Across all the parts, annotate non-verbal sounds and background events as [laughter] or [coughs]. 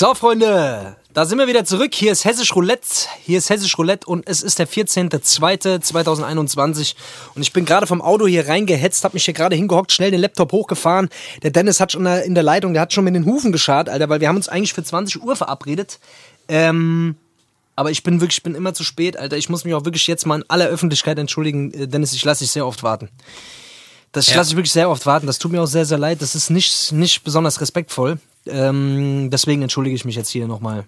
So, Freunde, da sind wir wieder zurück. Hier ist Hessisch Roulette. Hier ist Hessisch Roulette und es ist der 14.02.2021. Und ich bin gerade vom Auto hier reingehetzt, hab mich hier gerade hingehockt, schnell den Laptop hochgefahren. Der Dennis hat schon in der Leitung, der hat schon mit den Hufen geschart, Alter, weil wir haben uns eigentlich für 20 Uhr verabredet. Ähm, aber ich bin wirklich, ich bin immer zu spät, Alter. Ich muss mich auch wirklich jetzt mal in aller Öffentlichkeit entschuldigen, äh, Dennis, ich lasse dich sehr oft warten. Das ja. lasse ich wirklich sehr oft warten. Das tut mir auch sehr, sehr leid. Das ist nicht, nicht besonders respektvoll. Ähm, deswegen entschuldige ich mich jetzt hier nochmal.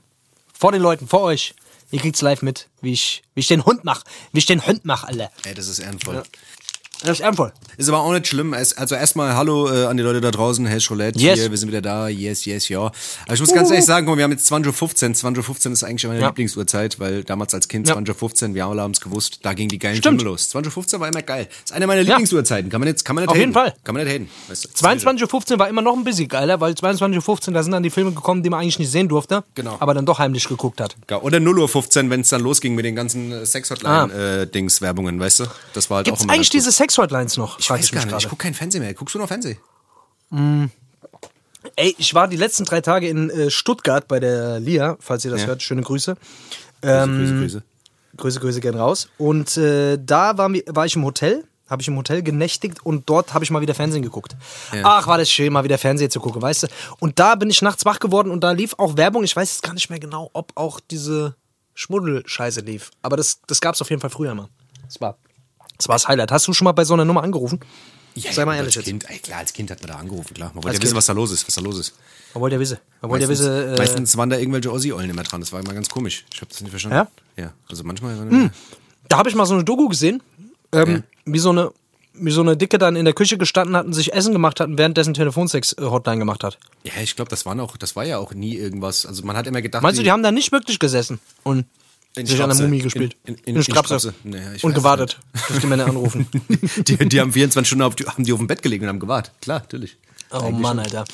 Vor den Leuten, vor euch. Ihr kriegt's live mit, wie ich, wie ich den Hund mach. Wie ich den Hund mach, alle. Ey, das ist ehrenvoll. Ja. Das ist ehrenvoll. Ist aber auch nicht schlimm. Also erstmal Hallo äh, an die Leute da draußen. Hey Roulette yes. hier, wir sind wieder da. Yes, yes, ja. Aber ich muss ganz ehrlich sagen, wir haben jetzt 20.15 Uhr. 20.15 Uhr ist eigentlich meine ja. Lieblingsuhrzeit, weil damals als Kind ja. 20.15 Uhr, wir alle haben es gewusst, da ging die geilen Stimmt. Filme los. 20.15 Uhr war immer geil. Das ist eine meiner Lieblingsuhrzeiten. Kann man jetzt, kann man nicht Auf haten. jeden Fall. Kann man nicht haten. Weißt du, 22.15 Uhr war immer noch ein bisschen geiler, weil 22.15 Uhr, da sind dann die Filme gekommen, die man eigentlich nicht sehen durfte. Genau. Aber dann doch heimlich geguckt hat. Oder 0.15 Uhr, wenn es dann losging mit den ganzen Sex-Hotline-Dings-Werbungen, ah. äh, weißt du? Das war halt Gibt's auch immer eigentlich diese Sex-Hotlines noch? Ich weiß gar nicht. Ich gucke kein Fernsehen mehr. Guckst du noch Fernsehen? Mm. Ey, ich war die letzten drei Tage in äh, Stuttgart bei der Lia, falls ihr das ja. hört. Schöne Grüße. Ähm, Grüße, Grüße. Grüße, Grüße gern raus. Und äh, da war, war ich im Hotel habe ich im Hotel genächtigt und dort habe ich mal wieder Fernsehen geguckt. Ja. Ach, war das schön, mal wieder Fernsehen zu gucken, weißt du? Und da bin ich nachts wach geworden und da lief auch Werbung. Ich weiß jetzt gar nicht mehr genau, ob auch diese Schmuddelscheiße lief. Aber das, das gab es auf jeden Fall früher mal. Das war, das war das Highlight. Hast du schon mal bei so einer Nummer angerufen? Ja, Sei mal ehrlich als Kind, ey, klar, als Kind hat man da angerufen, klar. Man wollte ja wissen, was da los ist, was da los ist. Man wollte ja wissen. Man wollte ja wissen. Äh, meistens waren da irgendwelche Ossi-Eulen immer dran. Das war immer ganz komisch. Ich habe das nicht verstanden. Ja? Ja. Also manchmal. Hm. Da habe ich mal so eine Doku gesehen, ähm, ja. wie so eine wie so eine Dicke dann in der Küche gestanden hat und sich Essen gemacht hat und währenddessen Telefonsex-Hotline gemacht hat. Ja, ich glaube, das, das war ja auch nie irgendwas. Also man hat immer gedacht. Meinst du, die haben da nicht wirklich gesessen und in sich Strapse. an der Mumie gespielt? In, in, in, in Strapse. Naja, und gewartet, dass die Männer anrufen. [laughs] die, die, haben 24 Stunden auf, haben die auf dem Bett gelegen und haben gewartet. Klar, natürlich. Oh Eigentlich Mann, schon. Alter.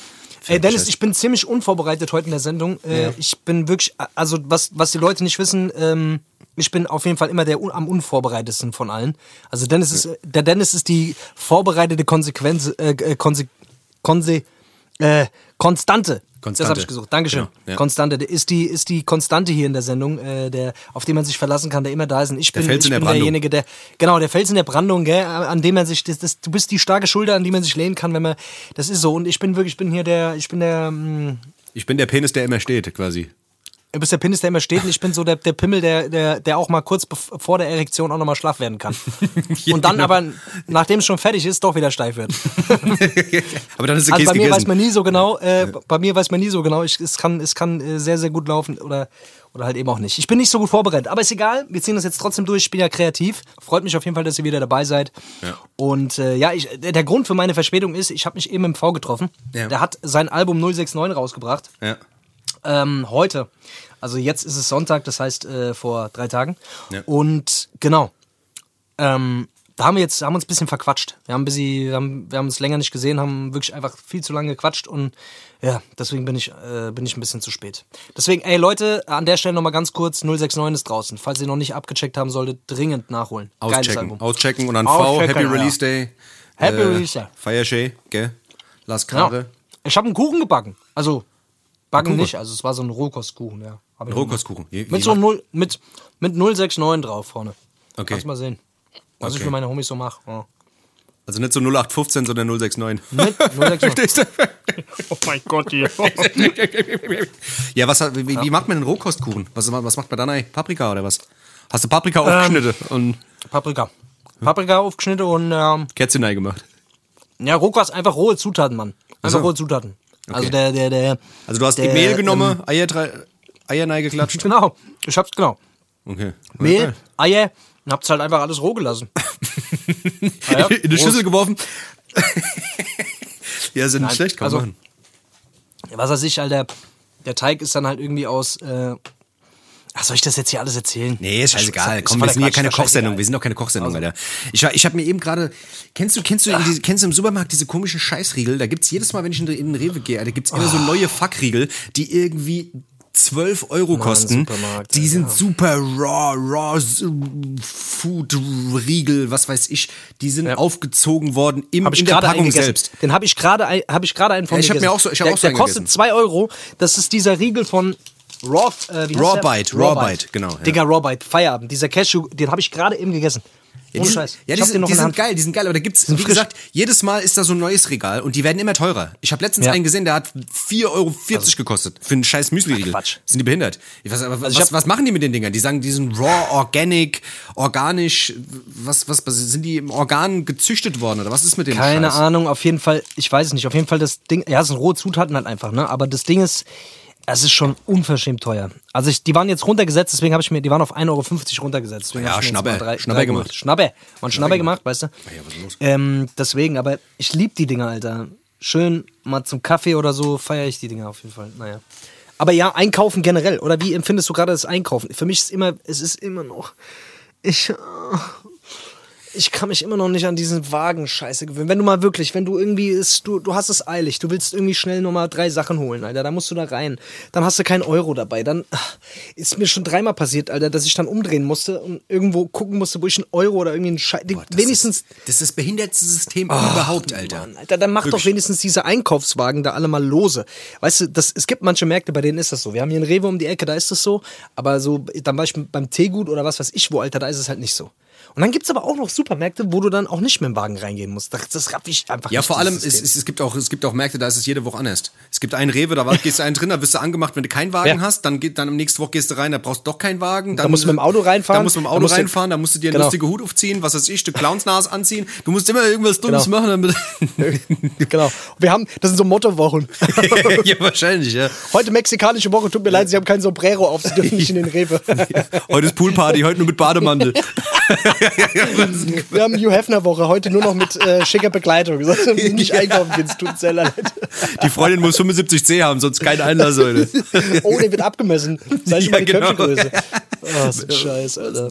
Ey, Dennis, ich bin ziemlich unvorbereitet heute in der Sendung. Äh, ja. Ich bin wirklich, also was, was die Leute nicht wissen, ähm, ich bin auf jeden Fall immer der am unvorbereitetsten von allen. Also Dennis ist, der Dennis ist die vorbereitete Konsequenz, äh, äh Konse, Konse, äh, Konstante. Konstante. Das habe ich gesucht. Dankeschön. Genau, ja. Konstante. Der ist die, ist die Konstante hier in der Sendung, äh, der, auf den man sich verlassen kann, der immer da ist. Und ich der bin, Fels ich bin derjenige, der, genau, der Fels in der Brandung, gell, an dem man sich, das, das, du bist die starke Schulter, an die man sich lehnen kann, wenn man, das ist so. Und ich bin wirklich, ich bin hier der, ich bin der, mh, mm, ich bin der Penis, der immer steht, quasi. Du bist der Penis, der immer steht und ich bin so der, der Pimmel, der, der, der auch mal kurz vor der Erektion auch nochmal schlaff werden kann. [laughs] ja, und dann genau. aber, nachdem es schon fertig ist, doch wieder steif wird. [laughs] aber dann ist es also bei mir gegessen. weiß man nie so genau, äh, bei mir weiß man nie so genau, ich, es kann, es kann äh, sehr, sehr gut laufen oder, oder halt eben auch nicht. Ich bin nicht so gut vorbereitet, aber ist egal, wir ziehen das jetzt trotzdem durch, ich bin ja kreativ. Freut mich auf jeden Fall, dass ihr wieder dabei seid. Ja. Und äh, ja, ich, der Grund für meine Verspätung ist, ich habe mich eben im V getroffen. Ja. Der hat sein Album 069 rausgebracht. Ja. Ähm, heute. Also jetzt ist es Sonntag, das heißt äh, vor drei Tagen. Ja. Und genau. Ähm, da haben wir jetzt haben uns ein bisschen verquatscht. Wir haben, ein bisschen, wir, haben, wir haben uns länger nicht gesehen, haben wirklich einfach viel zu lange gequatscht und ja, deswegen bin ich, äh, bin ich ein bisschen zu spät. Deswegen, ey Leute, an der Stelle nochmal ganz kurz, 069 ist draußen. Falls ihr noch nicht abgecheckt haben solltet, dringend nachholen. Auschecken, auschecken und dann V, Happy Release Day. Happy äh, Release Day. Feiershay, gell? Las Krare. Ja. Ich habe einen Kuchen gebacken. Also Backen nicht, also es war so ein Rohkostkuchen, ja. Ein Rohkostkuchen. Wie, mit so 0, mit, mit 069 drauf vorne. Okay. Kannst mal sehen. Was okay. ich für meine Homies so mache. Ja. Also nicht so 0815, sondern 069. Mit [laughs] 069. [laughs] oh mein Gott, hier. ja, was, wie, ja. wie macht man einen Rohkostkuchen? Was, was macht man dann eigentlich? Paprika oder was? Hast du Paprika ähm, aufgeschnitten? Und Paprika. Paprika aufgeschnitten und. Ähm, Kätzchen gemacht. Ja, Rohkost, einfach rohe Zutaten, Mann. Einfach so. rohe Zutaten. Also okay. Also der, der, der. Also du hast der, Mehl genommen, ähm, Eier, drei, Eier geklatscht. [laughs] Genau, ich hab's genau. Okay. Mehl, Eier und hab's halt einfach alles roh gelassen. [laughs] ah, In die Schüssel geworfen. [laughs] ja, sind nicht schlecht, kann also, machen. Was weiß ich, Alter, der Teig ist dann halt irgendwie aus äh, Ach, soll ich das jetzt hier alles erzählen? Nee, ist scheißegal. Komm, wir sind hier keine Kochsendung. Wir sind doch keine Kochsendung, also. Alter. Ich, ich habe mir eben gerade, kennst du, kennst du, diese, kennst du im Supermarkt diese komischen Scheißriegel? Da gibt's jedes Mal, wenn ich in, in den Rewe gehe, da gibt's immer oh. so neue Fuckriegel, die irgendwie 12 Euro kosten. Die sind ja. super raw, raw Food Riegel, was weiß ich. Die sind ja. aufgezogen worden im, in der Packung selbst. Den habe ich gerade habe ich gerade einen von ja, ich habe mir auch so ich habe auch so Der kostet 2 Euro. Das ist dieser Riegel von Raw, äh, Raw Bite, Raw, Raw Bite, genau. Ja. Digga, Raw Bite, Feierabend. Dieser Cashew, den habe ich gerade eben gegessen. Ja, die, Scheiß. Ja, die, sind, die sind geil, die sind geil, aber da gibt's, wie frisch. gesagt, jedes Mal ist da so ein neues Regal und die werden immer teurer. Ich habe letztens ja. einen gesehen, der hat 4,40 Euro also, gekostet für einen scheiß Müsli-Riegel. Quatsch. Sind die behindert? Ich weiß, aber also was, was machen die mit den Dingern? Die sagen, die sind raw, organic, organisch, was, was, was sind die im Organ gezüchtet worden oder was ist mit dem Keine Scheiß? Ahnung, auf jeden Fall, ich weiß es nicht, auf jeden Fall das Ding, ja, es sind rohe Zutaten halt einfach, ne, aber das Ding ist, es ist schon unverschämt teuer. Also ich, die waren jetzt runtergesetzt, deswegen habe ich mir, die waren auf 1,50 Euro runtergesetzt. Deswegen ja, Schnabbe, drei, Schnabbe gemacht. Schnabbe, man Schnabbe gemacht, weißt du? Ja, was ist los? Ähm, deswegen, aber ich liebe die Dinger, Alter. Schön mal zum Kaffee oder so feiere ich die Dinger auf jeden Fall. Naja. Aber ja, einkaufen generell. Oder wie empfindest du gerade das Einkaufen? Für mich ist immer, es ist immer noch, ich, ich kann mich immer noch nicht an diesen Wagen-Scheiße gewöhnen. Wenn du mal wirklich, wenn du irgendwie ist, du, du hast es eilig, du willst irgendwie schnell nochmal drei Sachen holen, Alter, da musst du da rein. Dann hast du keinen Euro dabei. Dann ach, ist mir schon dreimal passiert, Alter, dass ich dann umdrehen musste und irgendwo gucken musste, wo ich einen Euro oder irgendwie einen Scheiß. Wenigstens. Ist, das ist das behindertste System oh, überhaupt, Alter. Mann, Alter, dann mach wirklich. doch wenigstens diese Einkaufswagen da alle mal lose. Weißt du, das, es gibt manche Märkte, bei denen ist das so. Wir haben hier einen Rewe um die Ecke, da ist das so. Aber so, dann Beispiel beim Teegut oder was weiß ich wo, Alter, da ist es halt nicht so. Und dann gibt es aber auch noch Supermärkte, wo du dann auch nicht mit dem Wagen reingehen musst. Das, das raff ich einfach Ja, vor allem, es, es, es, gibt auch, es gibt auch Märkte, da ist es jede Woche anders. Es gibt einen Rewe, da gehst du einen drin, da wirst du angemacht, wenn du keinen Wagen ja. hast, dann geht dann am nächsten Woche gehst du rein, da brauchst du doch keinen Wagen. Dann, da musst du mit dem Auto reinfahren. Da musst du mit dem Auto reinfahren, da musst du dir einen genau. lustigen Hut aufziehen, was weiß ich, du Clownsnase anziehen. Du musst immer irgendwas Dummes genau. machen, damit. [laughs] genau. Wir haben, das sind so Mottowochen. [laughs] ja, wahrscheinlich, ja. Heute mexikanische Woche, tut mir leid, sie haben kein Sombrero auf, sie dürfen nicht in den [laughs] Rewe. heute ist Poolparty, heute nur mit Bademantel. Wir haben Hugh Hefner Woche, heute nur noch mit äh, schicker Begleitung. Sonst nicht einkaufen gehen, es tut sehr leid. Die Freundin muss 75C haben, sonst kein Einlass heute. Oh, der wird abgemessen. Sei schon ja, mal die genau. Köpfegröße. Oh, so ein Scheiß, Alter.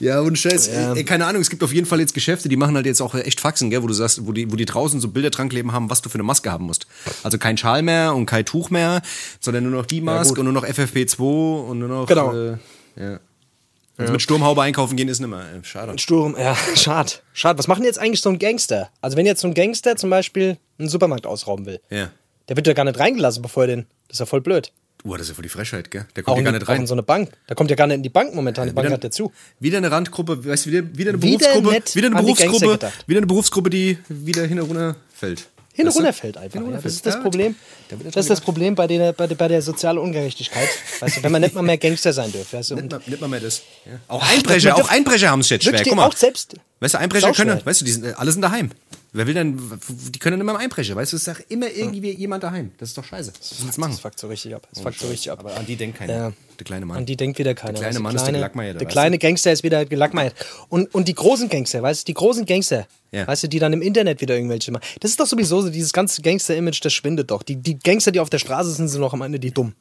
Ja, und Scheiß. Ja. Ey, keine Ahnung, es gibt auf jeden Fall jetzt Geschäfte, die machen halt jetzt auch echt Faxen, gell, wo du sagst, wo die, wo die draußen so Bilder dran kleben haben, was du für eine Maske haben musst. Also kein Schal mehr und kein Tuch mehr, sondern nur noch die Maske ja, und nur noch FFP2 und nur noch. Genau. Äh, ja. Also ja. mit Sturmhaube einkaufen gehen ist nimmer. Äh, schade. Sturm, ja, [laughs] schade. Schade. Was macht jetzt eigentlich so ein Gangster? Also wenn jetzt so ein Gangster zum Beispiel einen Supermarkt ausrauben will, ja. der wird ja gar nicht reingelassen, bevor er den. Das ist ja voll blöd. Uh, das ist ja voll die Frechheit, gell? Der kommt ja gar nicht rein. Auch in so eine Bank. Der kommt ja gar nicht in die Bank momentan. Die Bank hat ja zu. Wieder eine Randgruppe, weißt du, wieder, wieder eine Berufsgruppe. Wieder, wieder eine Berufsgruppe, wieder eine Berufsgruppe, die wieder hin und runter fällt hin und runter fällt einfach. Ja. Das ist das Problem. Das ist das Problem bei der, bei der, bei der sozialen Ungerechtigkeit. Weißt du, wenn man nicht mal mehr Gangster sein dürfte. Weißt du, nicht, mal, nicht mal mehr das. Ja. Auch Einbrecher, auch Einbrecher haben es jetzt schwer. Guck mal. Auch selbst. Weißt du, Einbrecher können, weißt du, die sind, alle sind daheim. Wer will denn, die können immer im Einbrecher, weißt du, es ist doch immer irgendwie ja. jemand daheim. Das ist doch scheiße. Das müssen machen. Das fuckt so richtig ab. Das fuckt so richtig ab. Aber an die denkt keiner. Ja. Der kleine Mann. An die denkt wieder keiner. Der kleine Mann ist der Gelackmeier. Der kleine Gangster ist wieder gelackmeiert. Und, und die großen Gangster, weißt du, die großen Gangster, ja. weißt du, die dann im Internet wieder irgendwelche machen. Das ist doch sowieso so, dieses ganze Gangster-Image, das schwindet doch. Die, die Gangster, die auf der Straße sind, sind noch am Ende die dumm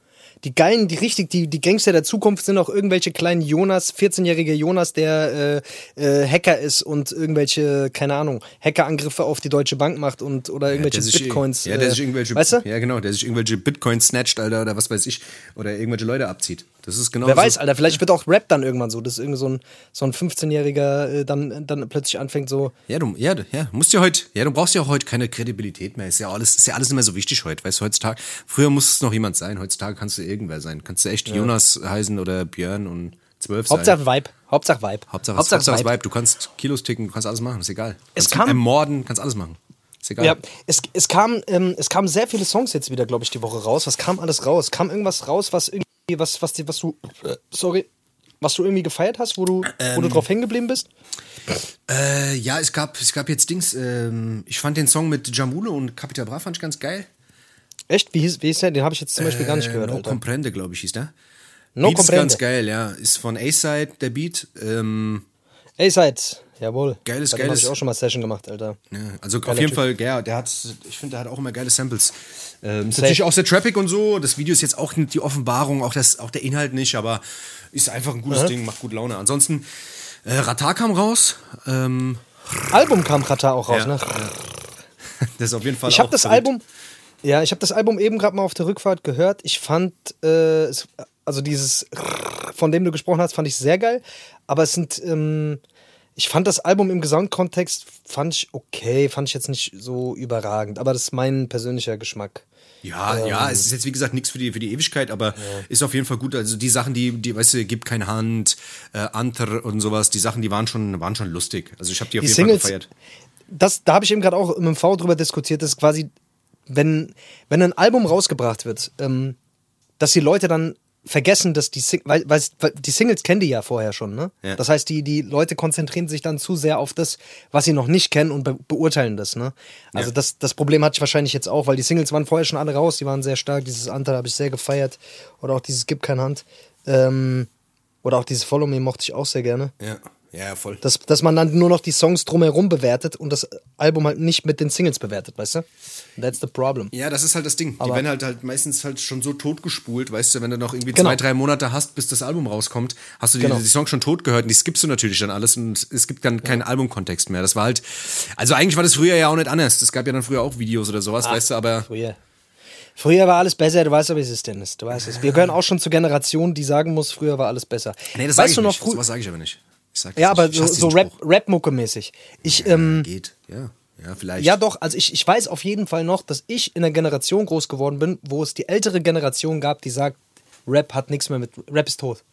die geilen, die richtig, die, die Gangster der Zukunft sind auch irgendwelche kleinen Jonas, 14-jährige Jonas, der äh, äh, Hacker ist und irgendwelche, keine Ahnung, Hackerangriffe auf die Deutsche Bank macht und oder irgendwelche ja, Bitcoins. Ja, der sich irgendwelche, weißt du? ja genau, der sich irgendwelche Bitcoins snatcht, Alter, oder was weiß ich, oder irgendwelche Leute abzieht. Das ist genau Wer so. weiß, Alter, vielleicht wird auch Rap dann irgendwann so, dass irgend so ein, so ein 15-Jähriger äh, dann, dann plötzlich anfängt so. Ja, du, ja, ja, musst ja heute, ja, du brauchst ja auch heute keine Kredibilität mehr. Ist ja alles, ist ja alles nicht mehr so wichtig heute, weißt du, heutzutage. Früher muss es noch jemand sein, heutzutage kannst du irgendwer sein. Kannst du echt ja. Jonas heißen oder Björn und zwölf sein. Hauptsache Vibe. Hauptsache Vibe. Hauptsache, Hauptsache, Hauptsache Vibe. Vibe. Du kannst Kilos ticken, du kannst alles machen, ist egal. Es kam, ermorden, kannst alles machen. Ist egal. Ja, es, es, kam, ähm, es kamen sehr viele Songs jetzt wieder, glaube ich, die Woche raus. Was kam alles raus? Kam irgendwas raus, was irgendwie was, was, was du, äh, sorry, was du irgendwie gefeiert hast, wo du, ähm, wo du ähm. drauf hängen geblieben bist? Äh, ja, es gab, es gab jetzt Dings, ähm, ich fand den Song mit Jamule und Capital Bra fand ich ganz geil. Echt? Wie hieß, wie hieß der? Den habe ich jetzt zum Beispiel gar nicht äh, gehört. No Alter. Comprende, glaube ich, hieß der. No Beat Comprende. ist ganz geil, ja. Ist von A-Side, der Beat. Ähm, A-Side, jawohl. Geiles, Bei geiles. habe ich auch schon mal Session gemacht, Alter. Ja, also Geiler auf jeden typ. Fall, ja, der hat, ich finde, der hat auch immer geile Samples. Ähm, ist natürlich auch sehr Traffic und so. Das Video ist jetzt auch die Offenbarung, auch, das, auch der Inhalt nicht, aber ist einfach ein gutes mhm. Ding, macht gut Laune. Ansonsten, äh, Ratar kam raus. Ähm, Album kam Ratar auch raus, ja. ne? [laughs] Das ist auf jeden Fall Ich habe das Album, Ja, ich habe das Album eben gerade mal auf der Rückfahrt gehört. Ich fand, äh, es, also dieses, von dem du gesprochen hast, fand ich sehr geil. Aber es sind, ähm, ich fand das Album im Gesamtkontext, fand ich okay, fand ich jetzt nicht so überragend. Aber das ist mein persönlicher Geschmack. Ja, ähm, ja, es ist jetzt wie gesagt nichts für die, für die Ewigkeit, aber ja. ist auf jeden Fall gut. Also die Sachen, die, die weißt du, gibt kein Hand, äh, Anter und sowas, die Sachen, die waren schon, waren schon lustig. Also ich habe die auf die jeden Singles, Fall gefeiert. Das, da habe ich eben gerade auch mit dem V drüber diskutiert, dass quasi, wenn, wenn ein Album rausgebracht wird, ähm, dass die Leute dann vergessen, dass die Sing weil, weil, die Singles kennen die ja vorher schon, ne? Ja. Das heißt, die, die Leute konzentrieren sich dann zu sehr auf das, was sie noch nicht kennen und be beurteilen das, ne? Also ja. das, das Problem hatte ich wahrscheinlich jetzt auch, weil die Singles waren vorher schon alle raus, die waren sehr stark, dieses Anteil habe ich sehr gefeiert. Oder auch dieses Gib kein Hand. Ähm, oder auch dieses Follow Me mochte ich auch sehr gerne. Ja. Ja, voll. Dass, dass man dann nur noch die Songs drumherum bewertet und das Album halt nicht mit den Singles bewertet, weißt du? That's the problem. Ja, das ist halt das Ding. Aber die werden halt, halt meistens halt schon so totgespult, weißt du, wenn du noch irgendwie genau. zwei, drei Monate hast, bis das Album rauskommt, hast du die, genau. die Songs schon tot gehört und die skippst du natürlich dann alles und es gibt dann keinen ja. Albumkontext mehr. Das war halt, also eigentlich war das früher ja auch nicht anders. Es gab ja dann früher auch Videos oder sowas, Ach, weißt du, aber. Früher. Früher war alles besser, du weißt aber, wie es ist, Dennis. Du weißt es. Wir gehören auch schon zur Generation, die sagen muss, früher war alles besser. Nee, das weißt du noch früher. Was sage ich aber nicht. Ja, aber so, so Rap-Mucke-mäßig. ich, ja, ähm, geht, ja. Ja, vielleicht. Ja, doch. Also ich, ich weiß auf jeden Fall noch, dass ich in einer Generation groß geworden bin, wo es die ältere Generation gab, die sagt, Rap hat nichts mehr mit. Rap ist tot.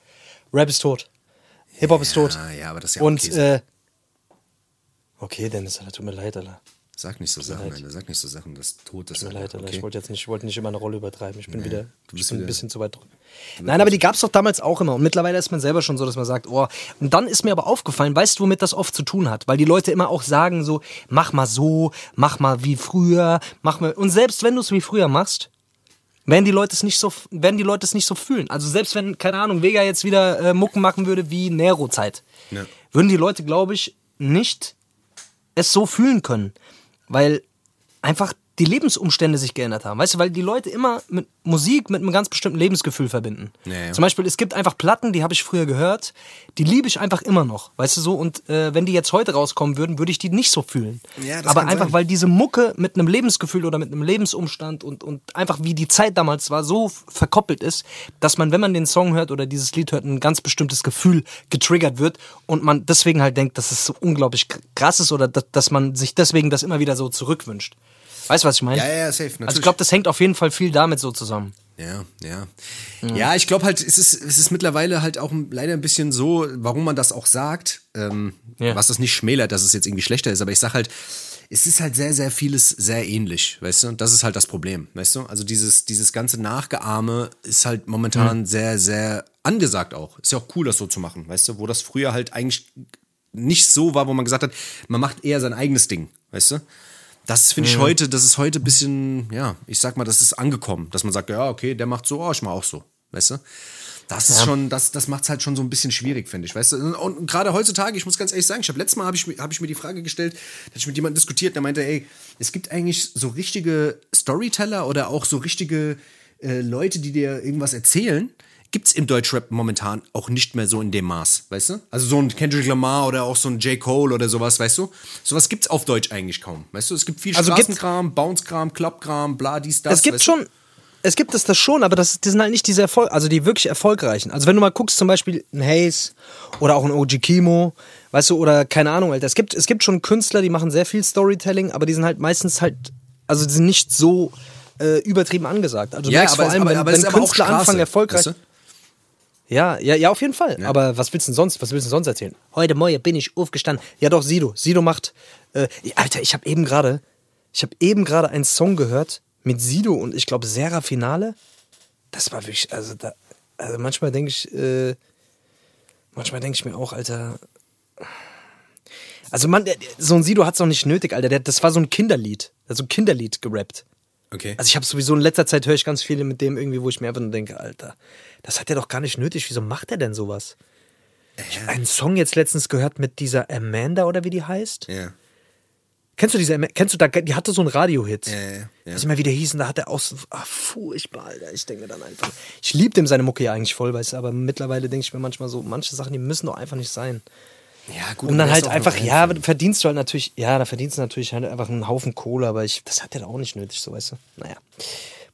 Rap ist tot. Hip-Hop ja, ist tot. Ja, aber das ist ja Und, okay. Äh, okay, Dennis, tut mir leid, Alter. Sag nicht so Sachen, Alter. Sag nicht so Sachen, das Tod ist. Tut mir leid, Alter. Okay. Ich wollte jetzt nicht, ich wollte nicht immer eine Rolle übertreiben. Ich bin nee, wieder, ich bin ein bisschen zu weit drüber. Nein, aber die gab es doch damals auch immer. Und mittlerweile ist man selber schon so, dass man sagt, oh. Und dann ist mir aber aufgefallen, weißt du, womit das oft zu tun hat? Weil die Leute immer auch sagen so, mach mal so, mach mal wie früher, mach mal. Und selbst wenn du es wie früher machst, werden die Leute es nicht so, werden die Leute es nicht so fühlen. Also selbst wenn, keine Ahnung, Vega jetzt wieder äh, Mucken machen würde wie Nero-Zeit, ja. würden die Leute, glaube ich, nicht es so fühlen können. Weil einfach die Lebensumstände sich geändert haben. Weißt du, weil die Leute immer mit Musik mit einem ganz bestimmten Lebensgefühl verbinden. Ja, Zum Beispiel, es gibt einfach Platten, die habe ich früher gehört, die liebe ich einfach immer noch. Weißt du so? Und äh, wenn die jetzt heute rauskommen würden, würde ich die nicht so fühlen. Ja, Aber einfach, sein. weil diese Mucke mit einem Lebensgefühl oder mit einem Lebensumstand und, und einfach wie die Zeit damals war, so verkoppelt ist, dass man, wenn man den Song hört oder dieses Lied hört, ein ganz bestimmtes Gefühl getriggert wird und man deswegen halt denkt, dass es so unglaublich krass ist oder dass, dass man sich deswegen das immer wieder so zurückwünscht. Weißt du, was ich meine? Ja, ja, safe. Natürlich. Also ich glaube, das hängt auf jeden Fall viel damit so zusammen. Ja, ja. Mhm. Ja, ich glaube halt, es ist, es ist mittlerweile halt auch leider ein bisschen so, warum man das auch sagt, ähm, ja. was das nicht schmälert, dass es jetzt irgendwie schlechter ist, aber ich sag halt, es ist halt sehr, sehr vieles sehr ähnlich, weißt du? Und das ist halt das Problem, weißt du? Also dieses, dieses ganze Nachgeahme ist halt momentan mhm. sehr, sehr angesagt auch. Ist ja auch cool, das so zu machen, weißt du? Wo das früher halt eigentlich nicht so war, wo man gesagt hat, man macht eher sein eigenes Ding, weißt du? Das finde ich mhm. heute, das ist heute ein bisschen, ja, ich sag mal, das ist angekommen, dass man sagt, ja, okay, der macht so, oh, ich mach auch so, weißt du? Das ist ja. schon, das, das macht es halt schon so ein bisschen schwierig, finde ich, weißt du? Und, gerade heutzutage, ich muss ganz ehrlich sagen, ich habe letztes Mal habe ich, hab ich mir die Frage gestellt, dass ich mit jemandem diskutiert, der meinte, ey, es gibt eigentlich so richtige Storyteller oder auch so richtige äh, Leute, die dir irgendwas erzählen, gibt's im Deutschrap momentan auch nicht mehr so in dem Maß, weißt du? Also so ein Kendrick Lamar oder auch so ein J. Cole oder sowas, weißt du? Sowas gibt's auf Deutsch eigentlich kaum, weißt du? Es gibt viel also Straßenkram, Bounce-Kram, Club-Kram, bla, dies, das. Es gibt schon, es gibt es das schon, aber das, das sind halt nicht diese Erfolg, also die wirklich erfolgreichen. Also wenn du mal guckst, zum Beispiel ein Hayes oder auch ein OG Kimo, weißt du, oder keine Ahnung, Alter. Es gibt, es gibt schon Künstler, die machen sehr viel Storytelling, aber die sind halt meistens halt, also die sind nicht so äh, übertrieben angesagt. Also du ja, merkst vor allem, aber, wenn, aber wenn Künstler anfangen erfolgreich. Weißt du? Ja, ja, ja, auf jeden Fall. Ja. Aber was willst du denn sonst, was willst du sonst erzählen? Heute Morgen bin ich aufgestanden. Ja, doch, Sido. Sido macht. Äh, Alter, ich habe eben gerade, ich habe eben gerade einen Song gehört mit Sido und ich glaube Serra Finale. Das war wirklich, also da, also manchmal denke ich, äh, manchmal denke ich mir auch, Alter. Also man, so ein Sido hat es doch nicht nötig, Alter. Der, das war so ein Kinderlied. Also ein Kinderlied gerappt. Okay. Also ich habe sowieso in letzter Zeit höre ich ganz viele mit dem irgendwie, wo ich mir einfach nur denke, Alter, das hat er doch gar nicht nötig. Wieso macht er denn sowas? Ich habe einen Song jetzt letztens gehört mit dieser Amanda oder wie die heißt. Ja. Kennst du diese, kennst du da, die hatte so einen Radio-Hit. Ja, ja, ja. Weiß ich mal, wie der hieß, und da hat er auch so, ach, furchtbar, Alter. Ich denke dann einfach, ich liebe dem seine Mucke ja eigentlich voll, weißt du, aber mittlerweile denke ich mir manchmal so, manche Sachen, die müssen doch einfach nicht sein. Ja, gut. Und dann halt einfach, ja, verdienst du halt natürlich, ja, da verdienst du natürlich halt einfach einen Haufen Kohle, aber ich, das hat ja auch nicht nötig, so weißt du. Naja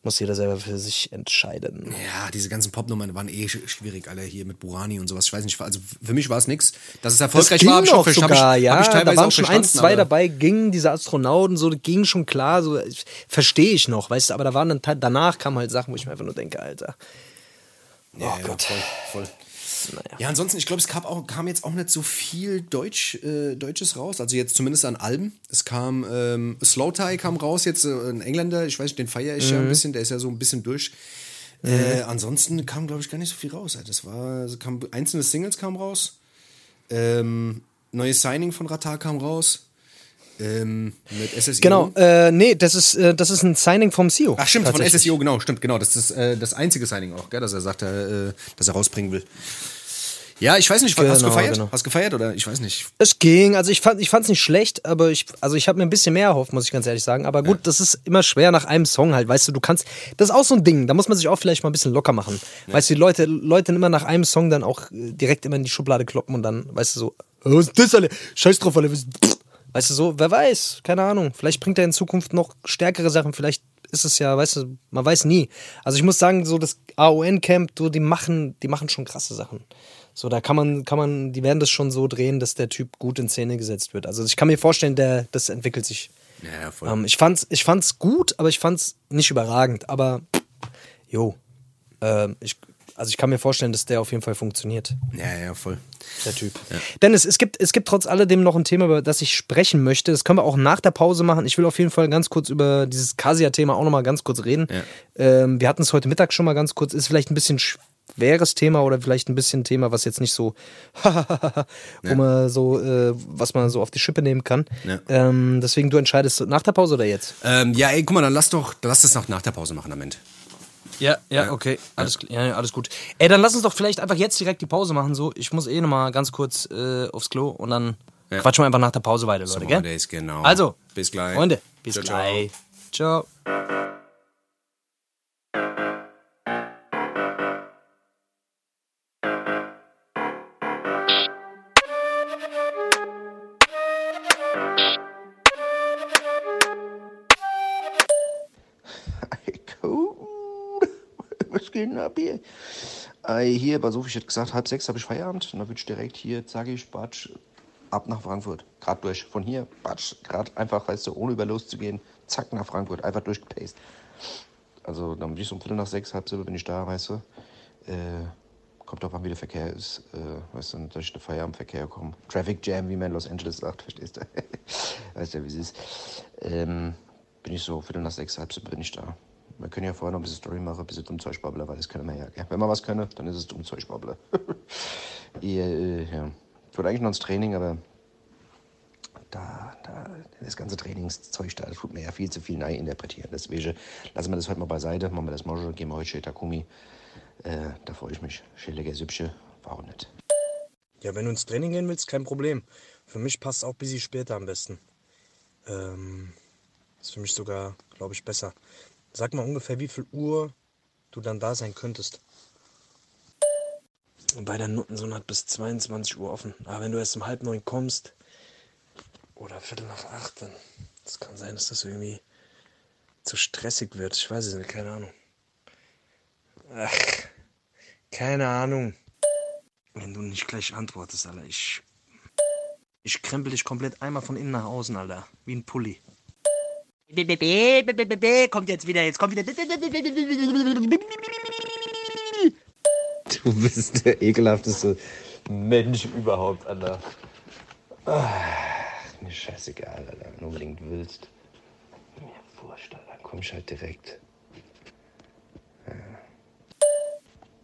muss jeder selber für sich entscheiden. Ja, diese ganzen Popnummern waren eh schwierig, alle hier mit Burani und sowas. Ich weiß nicht, also für mich war es nichts. Dass es erfolgreich das war, habe ich, auch sogar, ich, ja, ich teilweise da waren schon eins, zwei dabei, gingen diese Astronauten so, ging schon klar, so verstehe ich noch, weißt du, aber da waren dann danach kamen halt Sachen, wo ich mir einfach nur denke, Alter. Oh ja, Gott. Ja, voll, voll. Naja. Ja, ansonsten, ich glaube, es kam, auch, kam jetzt auch nicht so viel Deutsch, äh, Deutsches raus. Also jetzt zumindest an Alben. Es kam ähm, Slow Tie kam raus, jetzt äh, ein Engländer, ich weiß nicht, den feiere ich mhm. ja ein mhm. bisschen, der ist ja so ein bisschen durch. Mhm. Äh, ansonsten kam, glaube ich, gar nicht so viel raus. Das war, kam, einzelne Singles kamen raus. Ähm, neues Signing von Ratar kam raus. Ähm, mit SSIO. Genau, äh, nee, das ist, äh, das ist ein Signing vom CEO. Ach, stimmt, von SSIO, genau, stimmt, genau. Das ist äh, das einzige Signing auch, gell, dass er sagt, äh, dass er rausbringen will. Ja, ich weiß nicht, genau, hast du genau, gefeiert? Genau. Hast du gefeiert oder ich weiß nicht. Es ging, also ich fand ich fand's nicht schlecht, aber ich also ich habe mir ein bisschen mehr erhofft, muss ich ganz ehrlich sagen, aber gut, ja. das ist immer schwer nach einem Song halt, weißt du, du kannst das ist auch so ein Ding, da muss man sich auch vielleicht mal ein bisschen locker machen. Ja. Weißt du, die Leute Leute immer nach einem Song dann auch äh, direkt immer in die Schublade kloppen und dann, weißt du so, was ist das alle? Scheiß drauf alle. Weißt du so, wer weiß, keine Ahnung, vielleicht bringt er in Zukunft noch stärkere Sachen, vielleicht ist es ja, weißt du, man weiß nie. Also ich muss sagen, so das AON Camp, so die machen, die machen schon krasse Sachen. So, da kann man, kann man, die werden das schon so drehen, dass der Typ gut in Szene gesetzt wird. Also ich kann mir vorstellen, der, das entwickelt sich. Ja, voll. Ähm, ich, fand's, ich fand's gut, aber ich fand's nicht überragend. Aber, jo, äh, ich, also ich kann mir vorstellen, dass der auf jeden Fall funktioniert. Ja, ja, voll. Der Typ. Ja. Dennis, es gibt, es gibt trotz alledem noch ein Thema, über das ich sprechen möchte. Das können wir auch nach der Pause machen. Ich will auf jeden Fall ganz kurz über dieses Kasia-Thema auch nochmal ganz kurz reden. Ja. Ähm, wir hatten es heute Mittag schon mal ganz kurz. Ist vielleicht ein bisschen schweres Thema oder vielleicht ein bisschen Thema, was jetzt nicht so, [laughs] wo ja. man so, äh, was man so auf die Schippe nehmen kann. Ja. Ähm, deswegen, du entscheidest nach der Pause oder jetzt? Ähm, ja, ey, guck mal, dann lass doch, lass das noch nach der Pause machen am Ende. Ja, ja, okay. Alles, ja. alles gut. Ey, dann lass uns doch vielleicht einfach jetzt direkt die Pause machen. So, ich muss eh nochmal ganz kurz äh, aufs Klo und dann ja. quatschen wir einfach nach der Pause weiter, Leute, so gell? Days, genau. Also, bis gleich. Freunde, bis ciao, gleich. ciao. ciao. Gehen ab hier. Äh, hier bei Sophie hat gesagt, halb sechs habe ich Feierabend. Und dann würde ich direkt hier, sage ich, Batsch, ab nach Frankfurt. Gerade durch. Von hier, Batsch, gerade einfach, weißt du, ohne über loszugehen, zack nach Frankfurt. Einfach durchgepaced. Also dann bin ich so um Viertel nach sechs, halb sieben bin ich da, weißt du. Äh, kommt auch wann wieder Verkehr ist, äh, weißt du, dass ich der Feierabendverkehr komme. Traffic Jam, wie man in Los Angeles sagt, verstehst du? [laughs] weißt du, wie es ist. Ähm, bin ich so Viertel nach sechs, halb sieben bin ich da. Wir können ja vorher noch ein bisschen Story machen, ein bisschen dumm Zeug babbeln, weil das können wir ja. Gell? Wenn wir was können, dann ist es dumm Zeug babbeln. [laughs] ich, äh, ja. Ich wollte eigentlich noch ins Training, aber da, da, das ganze Trainingszeug da, tut mir ja viel zu viel neu interpretieren. Deswegen lassen wir das heute mal beiseite, machen wir das morgen, gehen wir heute schön Takumi. Äh, da freue ich mich. Schillige Süppche, warum nicht? Ja, wenn du ins Training gehen willst, kein Problem. Für mich passt auch bisschen später am besten. Ähm, ist für mich sogar, glaube ich, besser. Sag mal ungefähr, wie viel Uhr du dann da sein könntest. Bei der Nuttensohn hat bis 22 Uhr offen. Aber wenn du erst um halb neun kommst oder Viertel nach acht, dann das kann sein, dass das irgendwie zu stressig wird. Ich weiß es nicht, keine Ahnung. Ach, keine Ahnung. Wenn du nicht gleich antwortest, Alter, ich. Ich krempel dich komplett einmal von innen nach außen, Alter. Wie ein Pulli. Kommt jetzt wieder, jetzt kommt wieder. Du bist der ekelhafteste Mensch überhaupt, Alter. Ach, mir scheißegal, Alter. Wenn du unbedingt willst. Mir wurscht, Alter. Komm ich halt direkt.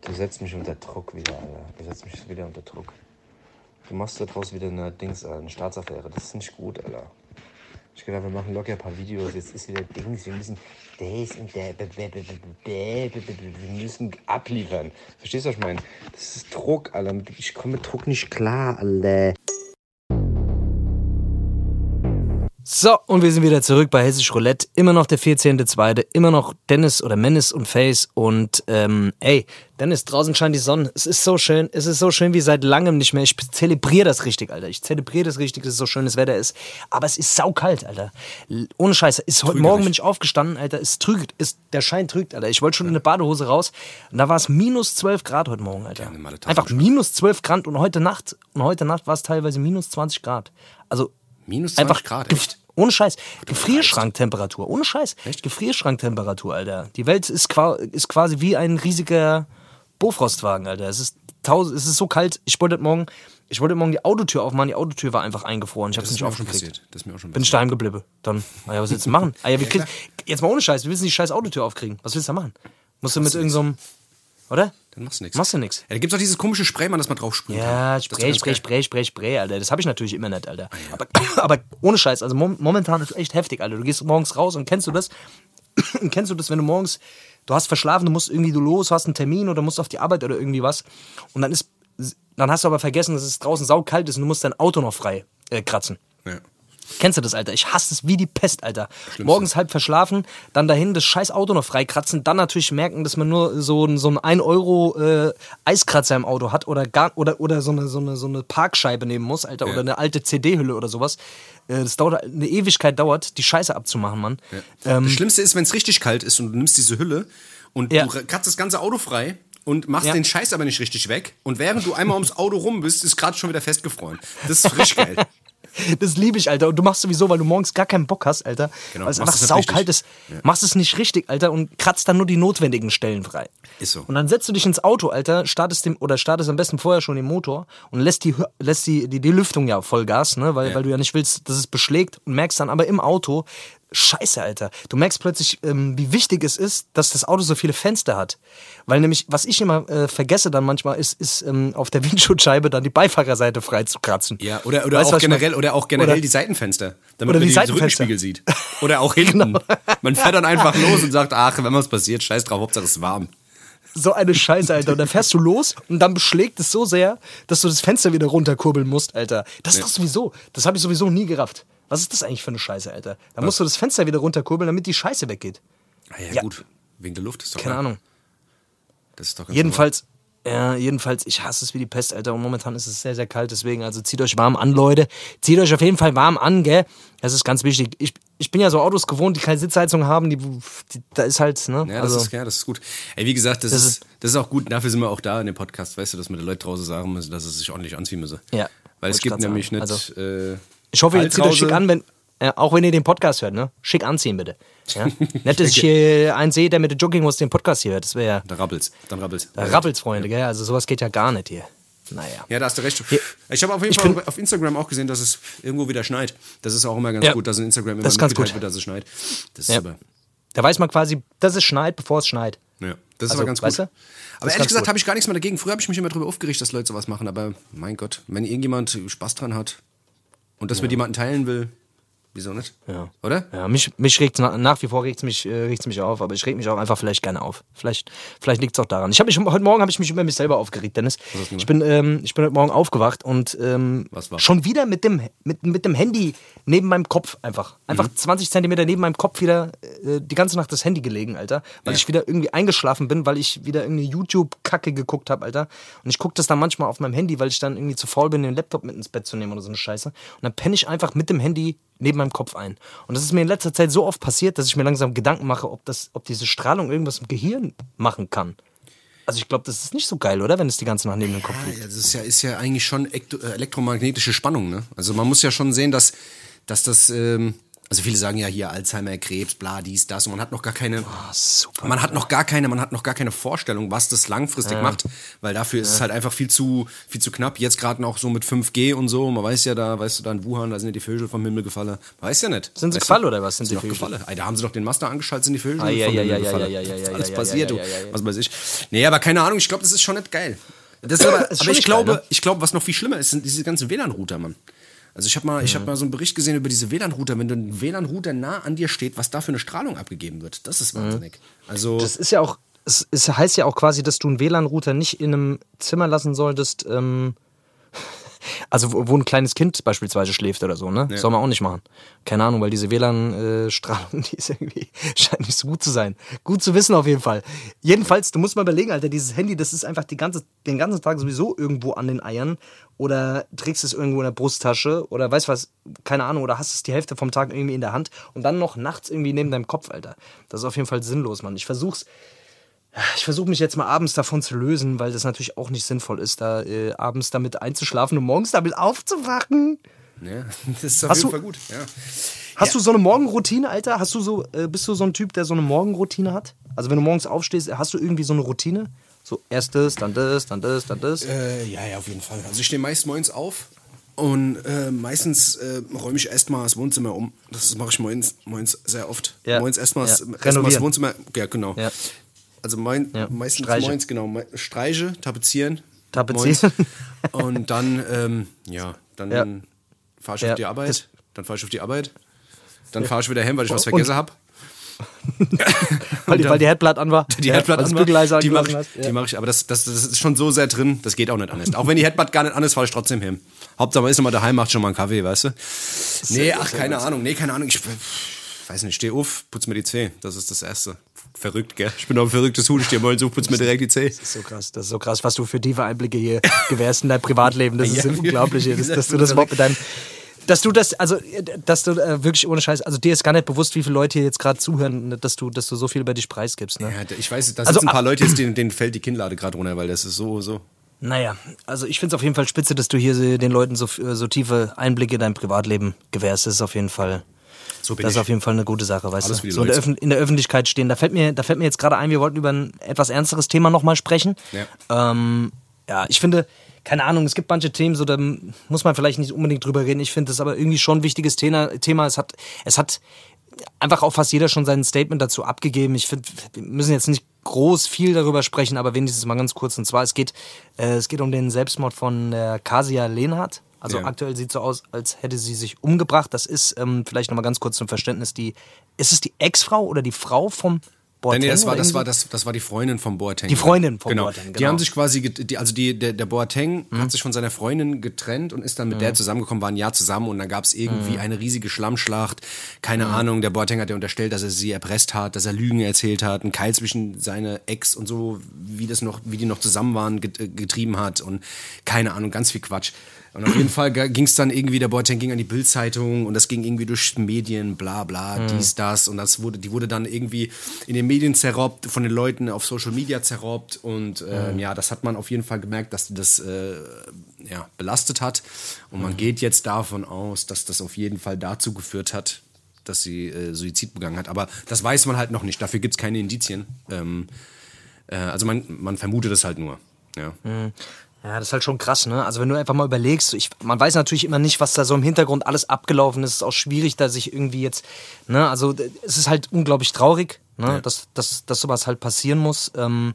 Du setzt mich unter Druck wieder, Alter. Du setzt mich wieder unter Druck. Du machst daraus wieder eine Dings, eine Staatsaffäre. Das ist nicht gut, Alter. Ich gedacht, wir machen locker ein paar Videos. Jetzt ist wieder Dings. Wir müssen das und. Wir müssen abliefern. Verstehst du, was ich meine? Das ist Druck, Alter. Ich komme mit Druck nicht klar, Alter. So, und wir sind wieder zurück bei Hessisch Roulette. Immer noch der 14.2., immer noch Dennis oder Menace und Face. Und ähm, ey, Dennis, draußen scheint die Sonne. Es ist so schön. Es ist so schön wie seit langem nicht mehr. Ich zelebriere das richtig, Alter. Ich zelebriere das richtig, dass es so schönes Wetter ist. Aber es ist saukalt, Alter. Ohne Scheiße. Ist heute Morgen bin ich aufgestanden, Alter. Es trügt. Ist, der Schein trügt, Alter. Ich wollte schon in eine Badehose raus. Und da war es minus 12 Grad heute Morgen, Alter. Einfach minus 12 Grad. Und heute Nacht, und heute Nacht war es teilweise minus 20 Grad. Also Minus 20 einfach Grad, echt? Ohne Scheiß. Gefrierschranktemperatur. Ohne Scheiß. Echt? Gefrierschranktemperatur, Alter. Die Welt ist, ist quasi wie ein riesiger Bofrostwagen, Alter. Es ist, tausend, es ist so kalt. Ich wollte morgen, ich wollte morgen die Autotür aufmachen. Die Autotür war einfach eingefroren. Ich hab's nicht aufgekriegt. Das ist mir auch schon passiert. Bin daheim geblieben. Dann, naja, was willst du machen? [laughs] Ah, ja, ja, jetzt mal ohne Scheiß. Wir du die scheiß Autotür aufkriegen? Was willst du da machen? Musst du mit irgendeinem, so oder? Dann machst du nichts. Machst du nichts. Ja, da gibt's auch dieses komische Spraymann, das man drauf sprüht. Ja, Spray, Spray, Spray, Spray, Spray, Alter. Das habe ich natürlich immer nicht, Alter. Ah, aber, [coughs] aber ohne Scheiß, also momentan ist es echt heftig, Alter. Du gehst morgens raus und kennst du das? [coughs] kennst du das, wenn du morgens, du hast verschlafen, du musst irgendwie du los, hast einen Termin oder musst auf die Arbeit oder irgendwie was. Und dann ist, dann hast du aber vergessen, dass es draußen saukalt ist und du musst dein Auto noch frei äh, kratzen. Ja. Kennst du das, Alter? Ich hasse es wie die Pest, Alter. Schlimmste. Morgens halb verschlafen, dann dahin das scheiß Auto noch freikratzen, dann natürlich merken, dass man nur so, so einen 1 Euro äh, Eiskratzer im Auto hat oder gar oder, oder so, eine, so, eine, so eine Parkscheibe nehmen muss, Alter, ja. oder eine alte CD-Hülle oder sowas. Äh, das dauert eine Ewigkeit dauert, die Scheiße abzumachen, Mann. Ja. Ähm, das Schlimmste ist, wenn es richtig kalt ist und du nimmst diese Hülle und ja. du kratzt das ganze Auto frei und machst ja. den Scheiß aber nicht richtig weg. Und während du einmal ums Auto rum bist, ist gerade schon wieder festgefroren. Das ist frisch [laughs] geil. Das liebe ich, Alter. Und du machst sowieso, weil du morgens gar keinen Bock hast, Alter. Genau, weil es einfach saukalt ist. Ja. Machst es nicht richtig, Alter, und kratzt dann nur die notwendigen Stellen frei. Ist so. Und dann setzt du dich ins Auto, Alter, startest dem, oder startest am besten vorher schon den Motor und lässt die, lässt die, die, die Lüftung ja Vollgas, ne? Weil, ja. weil du ja nicht willst, dass es beschlägt und merkst dann aber im Auto, Scheiße, Alter. Du merkst plötzlich, ähm, wie wichtig es ist, dass das Auto so viele Fenster hat. Weil nämlich, was ich immer äh, vergesse dann manchmal, ist, ist ähm, auf der [laughs] Windschutzscheibe dann die Beifahrerseite frei zu kratzen. Ja, oder, oder, weißt, auch, generell, oder auch generell oder, die Seitenfenster, damit man die, die Rückenspiegel sieht. Oder auch [laughs] hinten. genau. Man fährt dann einfach los und sagt, ach, wenn was passiert, scheiß drauf, Hauptsache es ist warm. So eine Scheiße, Alter. Und dann fährst du los und dann beschlägt es so sehr, dass du das Fenster wieder runterkurbeln musst, Alter. Das ist ja. doch sowieso, das habe ich sowieso nie gerafft. Was ist das eigentlich für eine Scheiße, Alter? Da musst du das Fenster wieder runterkurbeln, damit die Scheiße weggeht. Ah ja, ja, gut. Wegen der Luft ist doch Keine. Ahnung. Das ist doch ganz Jedenfalls, ja, jedenfalls, ich hasse es wie die Pest, Alter. Und momentan ist es sehr, sehr kalt. Deswegen, also zieht euch warm an, Leute. Zieht euch auf jeden Fall warm an, gell? Das ist ganz wichtig. Ich, ich bin ja so Autos gewohnt, die keine Sitzheizung haben. Die, die da ist halt, ne? Ja, das, also, ist, ja, das ist gut. Ey, wie gesagt, das, das ist, das ist auch gut. Dafür sind wir auch da in dem Podcast, weißt du, dass wir den Leuten draußen sagen müssen, dass sie sich ordentlich anziehen müssen. Ja. Weil es gibt nämlich sagen. nicht. Also, äh, ich hoffe, ihr zieht euch schick an, wenn, äh, auch wenn ihr den Podcast hört, ne? Schick anziehen, bitte. Ja? [laughs] Nicht, dass ich hier einen sehe, der mit der Jogginghose den Podcast hier hört. Das wäre ja. Da rappelt's. Dann rappelt's. Da rappelt's, Freunde, gell? Also sowas geht ja gar nicht hier. Naja. Ja, da hast du recht. Ich habe auf jeden Fall auf Instagram auch gesehen, dass es irgendwo wieder schneit. Das ist auch immer ganz ja. gut, dass in Instagram immer das mitgeteilt wird, dass es schneit. Das ist ja. super. Da weiß man quasi, dass es schneit, bevor es schneit. Ja, das ist also, aber ganz gut. Du? Aber ehrlich gesagt habe ich gar nichts mehr dagegen. Früher habe ich mich immer darüber aufgeregt, dass Leute sowas machen. Aber mein Gott, wenn irgendjemand Spaß dran hat und das ja. mit jemandem teilen will, Wieso nicht? Ja. Oder? Ja, mich, mich regt nach, nach wie vor regt mich, äh, mich auf, aber ich reg mich auch einfach vielleicht gerne auf. Vielleicht, vielleicht liegt es auch daran. Ich habe mich heute Morgen habe ich mich über mich selber aufgeregt, Dennis. Ich bin, ähm, ich bin heute Morgen aufgewacht und ähm, schon wieder mit dem, mit, mit dem Handy neben meinem Kopf einfach. Einfach mhm. 20 Zentimeter neben meinem Kopf wieder äh, die ganze Nacht das Handy gelegen, Alter. Weil ja. ich wieder irgendwie eingeschlafen bin, weil ich wieder irgendeine YouTube-Kacke geguckt habe, Alter. Und ich gucke das dann manchmal auf meinem Handy, weil ich dann irgendwie zu faul bin, den Laptop mit ins Bett zu nehmen oder so eine Scheiße. Und dann penne ich einfach mit dem Handy neben meinem Kopf ein. Und das ist mir in letzter Zeit so oft passiert, dass ich mir langsam Gedanken mache, ob, das, ob diese Strahlung irgendwas im Gehirn machen kann. Also ich glaube, das ist nicht so geil, oder? Wenn es die ganze Nacht neben dem Kopf liegt. Ja, das ist ja, ist ja eigentlich schon äh, elektromagnetische Spannung, ne? Also man muss ja schon sehen, dass, dass das... Ähm also viele sagen ja hier Alzheimer, Krebs, bla, dies, das. Und man hat noch gar keine. Oh, man hat noch gar keine, man hat noch gar keine Vorstellung, was das langfristig ja. macht. Weil dafür ist ja. es halt einfach viel zu, viel zu knapp. Jetzt gerade noch so mit 5G und so. Man weiß ja da, weißt du, da in Wuhan, da sind ja die Vögel vom Himmel gefallen. Man weiß ja nicht. Sind sie gefallen oder was sind, sind die Vögel? gefallen? Da haben sie doch den Master angeschaltet, sind die Vögel ah, ja, vom ja, Himmel ja, gefallen. Ja, ja, ja, ja, Alles passiert, du. Was weiß ich. Nee, aber keine Ahnung, ich glaube, das ist schon nicht geil. Das ist aber, [laughs] aber ich glaube, ne? ich glaube, was noch viel schlimmer ist, sind diese ganzen WLAN-Router, Mann. Also ich habe mal, ich hab mal so einen Bericht gesehen über diese WLAN-Router. Wenn ein WLAN-Router nah an dir steht, was da für eine Strahlung abgegeben wird, das ist wahnsinnig. Also das ist ja auch, es, es heißt ja auch quasi, dass du einen WLAN-Router nicht in einem Zimmer lassen solltest, ähm, Also wo, wo, ein kleines Kind beispielsweise schläft oder so, ne? Ja. Soll man auch nicht machen. Keine Ahnung, weil diese WLAN-Strahlung, [laughs] die ist irgendwie, scheint nicht so gut zu sein. Gut zu wissen auf jeden Fall. Jedenfalls, du musst mal überlegen, Alter, dieses Handy, das ist einfach die ganze, den ganzen Tag sowieso irgendwo an den Eiern oder trägst es irgendwo in der Brusttasche oder weißt was, keine Ahnung, oder hast es die Hälfte vom Tag irgendwie in der Hand und dann noch nachts irgendwie neben deinem Kopf, Alter. Das ist auf jeden Fall sinnlos, Mann. Ich versuch's ich versuche mich jetzt mal abends davon zu lösen, weil das natürlich auch nicht sinnvoll ist, da äh, abends damit einzuschlafen und morgens damit aufzuwachen. Ja, [laughs] das ist auf hast jeden du, Fall gut. Ja. Hast ja. du so eine Morgenroutine, Alter? Hast du so, äh, bist du so ein Typ, der so eine Morgenroutine hat? Also wenn du morgens aufstehst, hast du irgendwie so eine Routine? So erst das, dann das, dann das, dann das? Äh, ja, ja, auf jeden Fall. Also ich stehe meist morgens auf und äh, meistens äh, räume ich erstmal das Wohnzimmer um. Das mache ich morgens, morgens sehr oft. Ja. Morgens erstmal ja. erst das Wohnzimmer. Ja, genau. Ja. Also mein, ja. meistens Streiche. Moins, genau. Streiche, tapezieren. Tapezieren. [laughs] Und dann, ähm, ja, dann ja. fahre ich ja. auf die Arbeit. Dann fahre ich auf die Arbeit. Dann fahre ich wieder hin, weil ich was vergessen habe. [laughs] weil, die, weil die Headblatt an war. Die Headblatt an war. Die mache ich, ja. mach ich, aber das, das, das ist schon so sehr drin, das geht auch nicht anders. Auch wenn die Headblatt gar nicht an ist, fahre ich trotzdem hin. Hauptsache man ist nochmal daheim, macht schon mal einen Kaffee, weißt du? Nee, ach, keine Ahnung, nee, keine Ahnung. Ich weiß nicht, steh auf, putz mir die Zähne. Das ist das Erste. Verrückt, gell? Ich bin auch ein verrücktes Hut. Ich stehe mal so, putz mir direkt die Zähne. Das ist so krass. Das ist so krass, was du für tiefe Einblicke hier gewährst in dein Privatleben. Das [laughs] ist ja, unglaublich, hier, dass, du das überhaupt mit deinem dass du das, also, dass du äh, wirklich ohne Scheiß, also dir ist gar nicht bewusst, wie viele Leute hier jetzt gerade zuhören, dass du, dass du so viel über dich preisgibst. Ne? Ja, ich weiß, da also, sind ein paar Leute jetzt, denen, denen fällt die Kinnlade gerade runter, weil das ist so, so. Naja, also ich finde es auf jeden Fall spitze, dass du hier den Leuten so, so tiefe Einblicke in dein Privatleben gewährst. Das ist auf jeden Fall so das ist ich. auf jeden Fall eine gute Sache, weißt Alles du? So in der, in der, Öffentlichkeit stehen. Da fällt mir, da fällt mir jetzt gerade ein, wir wollten über ein etwas ernsteres Thema nochmal sprechen. Ja. Ähm, ja, ich finde, keine Ahnung, es gibt manche Themen, so da muss man vielleicht nicht unbedingt drüber reden. Ich finde das aber irgendwie schon ein wichtiges Thema. Thema. Es hat, es hat einfach auch fast jeder schon sein Statement dazu abgegeben. Ich finde, wir müssen jetzt nicht groß viel darüber sprechen, aber wenigstens mal ganz kurz. Und zwar, es geht, äh, es geht um den Selbstmord von der Kasia Lehnhardt. Also ja. aktuell sieht es so aus, als hätte sie sich umgebracht. Das ist ähm, vielleicht nochmal ganz kurz zum Verständnis die. Ist es die Ex-Frau oder die Frau vom Boateng? Nee, das war, das, war, das, das war die Freundin von Boateng. Die Freundin von genau. Boateng, genau. Die haben sich quasi, die, also die, der, der Boateng mhm. hat sich von seiner Freundin getrennt und ist dann mit mhm. der zusammengekommen, war ein Jahr zusammen und dann gab es irgendwie mhm. eine riesige Schlammschlacht. Keine mhm. Ahnung, der Boateng hat ja unterstellt, dass er sie erpresst hat, dass er Lügen erzählt hat, einen Keil zwischen seine Ex und so, wie das noch, wie die noch zusammen waren, getrieben hat und keine Ahnung, ganz viel Quatsch. Und auf jeden Fall ging es dann irgendwie, der Boateng ging an die Bildzeitung und das ging irgendwie durch Medien, bla bla, mhm. dies, das. Und das wurde, die wurde dann irgendwie in den Medien zerrobt, von den Leuten auf Social Media zerrobt. Und äh, mhm. ja, das hat man auf jeden Fall gemerkt, dass die das äh, ja, belastet hat. Und man mhm. geht jetzt davon aus, dass das auf jeden Fall dazu geführt hat, dass sie äh, Suizid begangen hat. Aber das weiß man halt noch nicht. Dafür gibt es keine Indizien. Ähm, äh, also man, man vermutet es halt nur. Ja. Ja, das ist halt schon krass, ne? Also wenn du einfach mal überlegst, ich, man weiß natürlich immer nicht, was da so im Hintergrund alles abgelaufen ist. Es ist auch schwierig, da sich irgendwie jetzt, ne? Also es ist halt unglaublich traurig, ne? Ja. Dass, dass, dass sowas halt passieren muss. Ähm,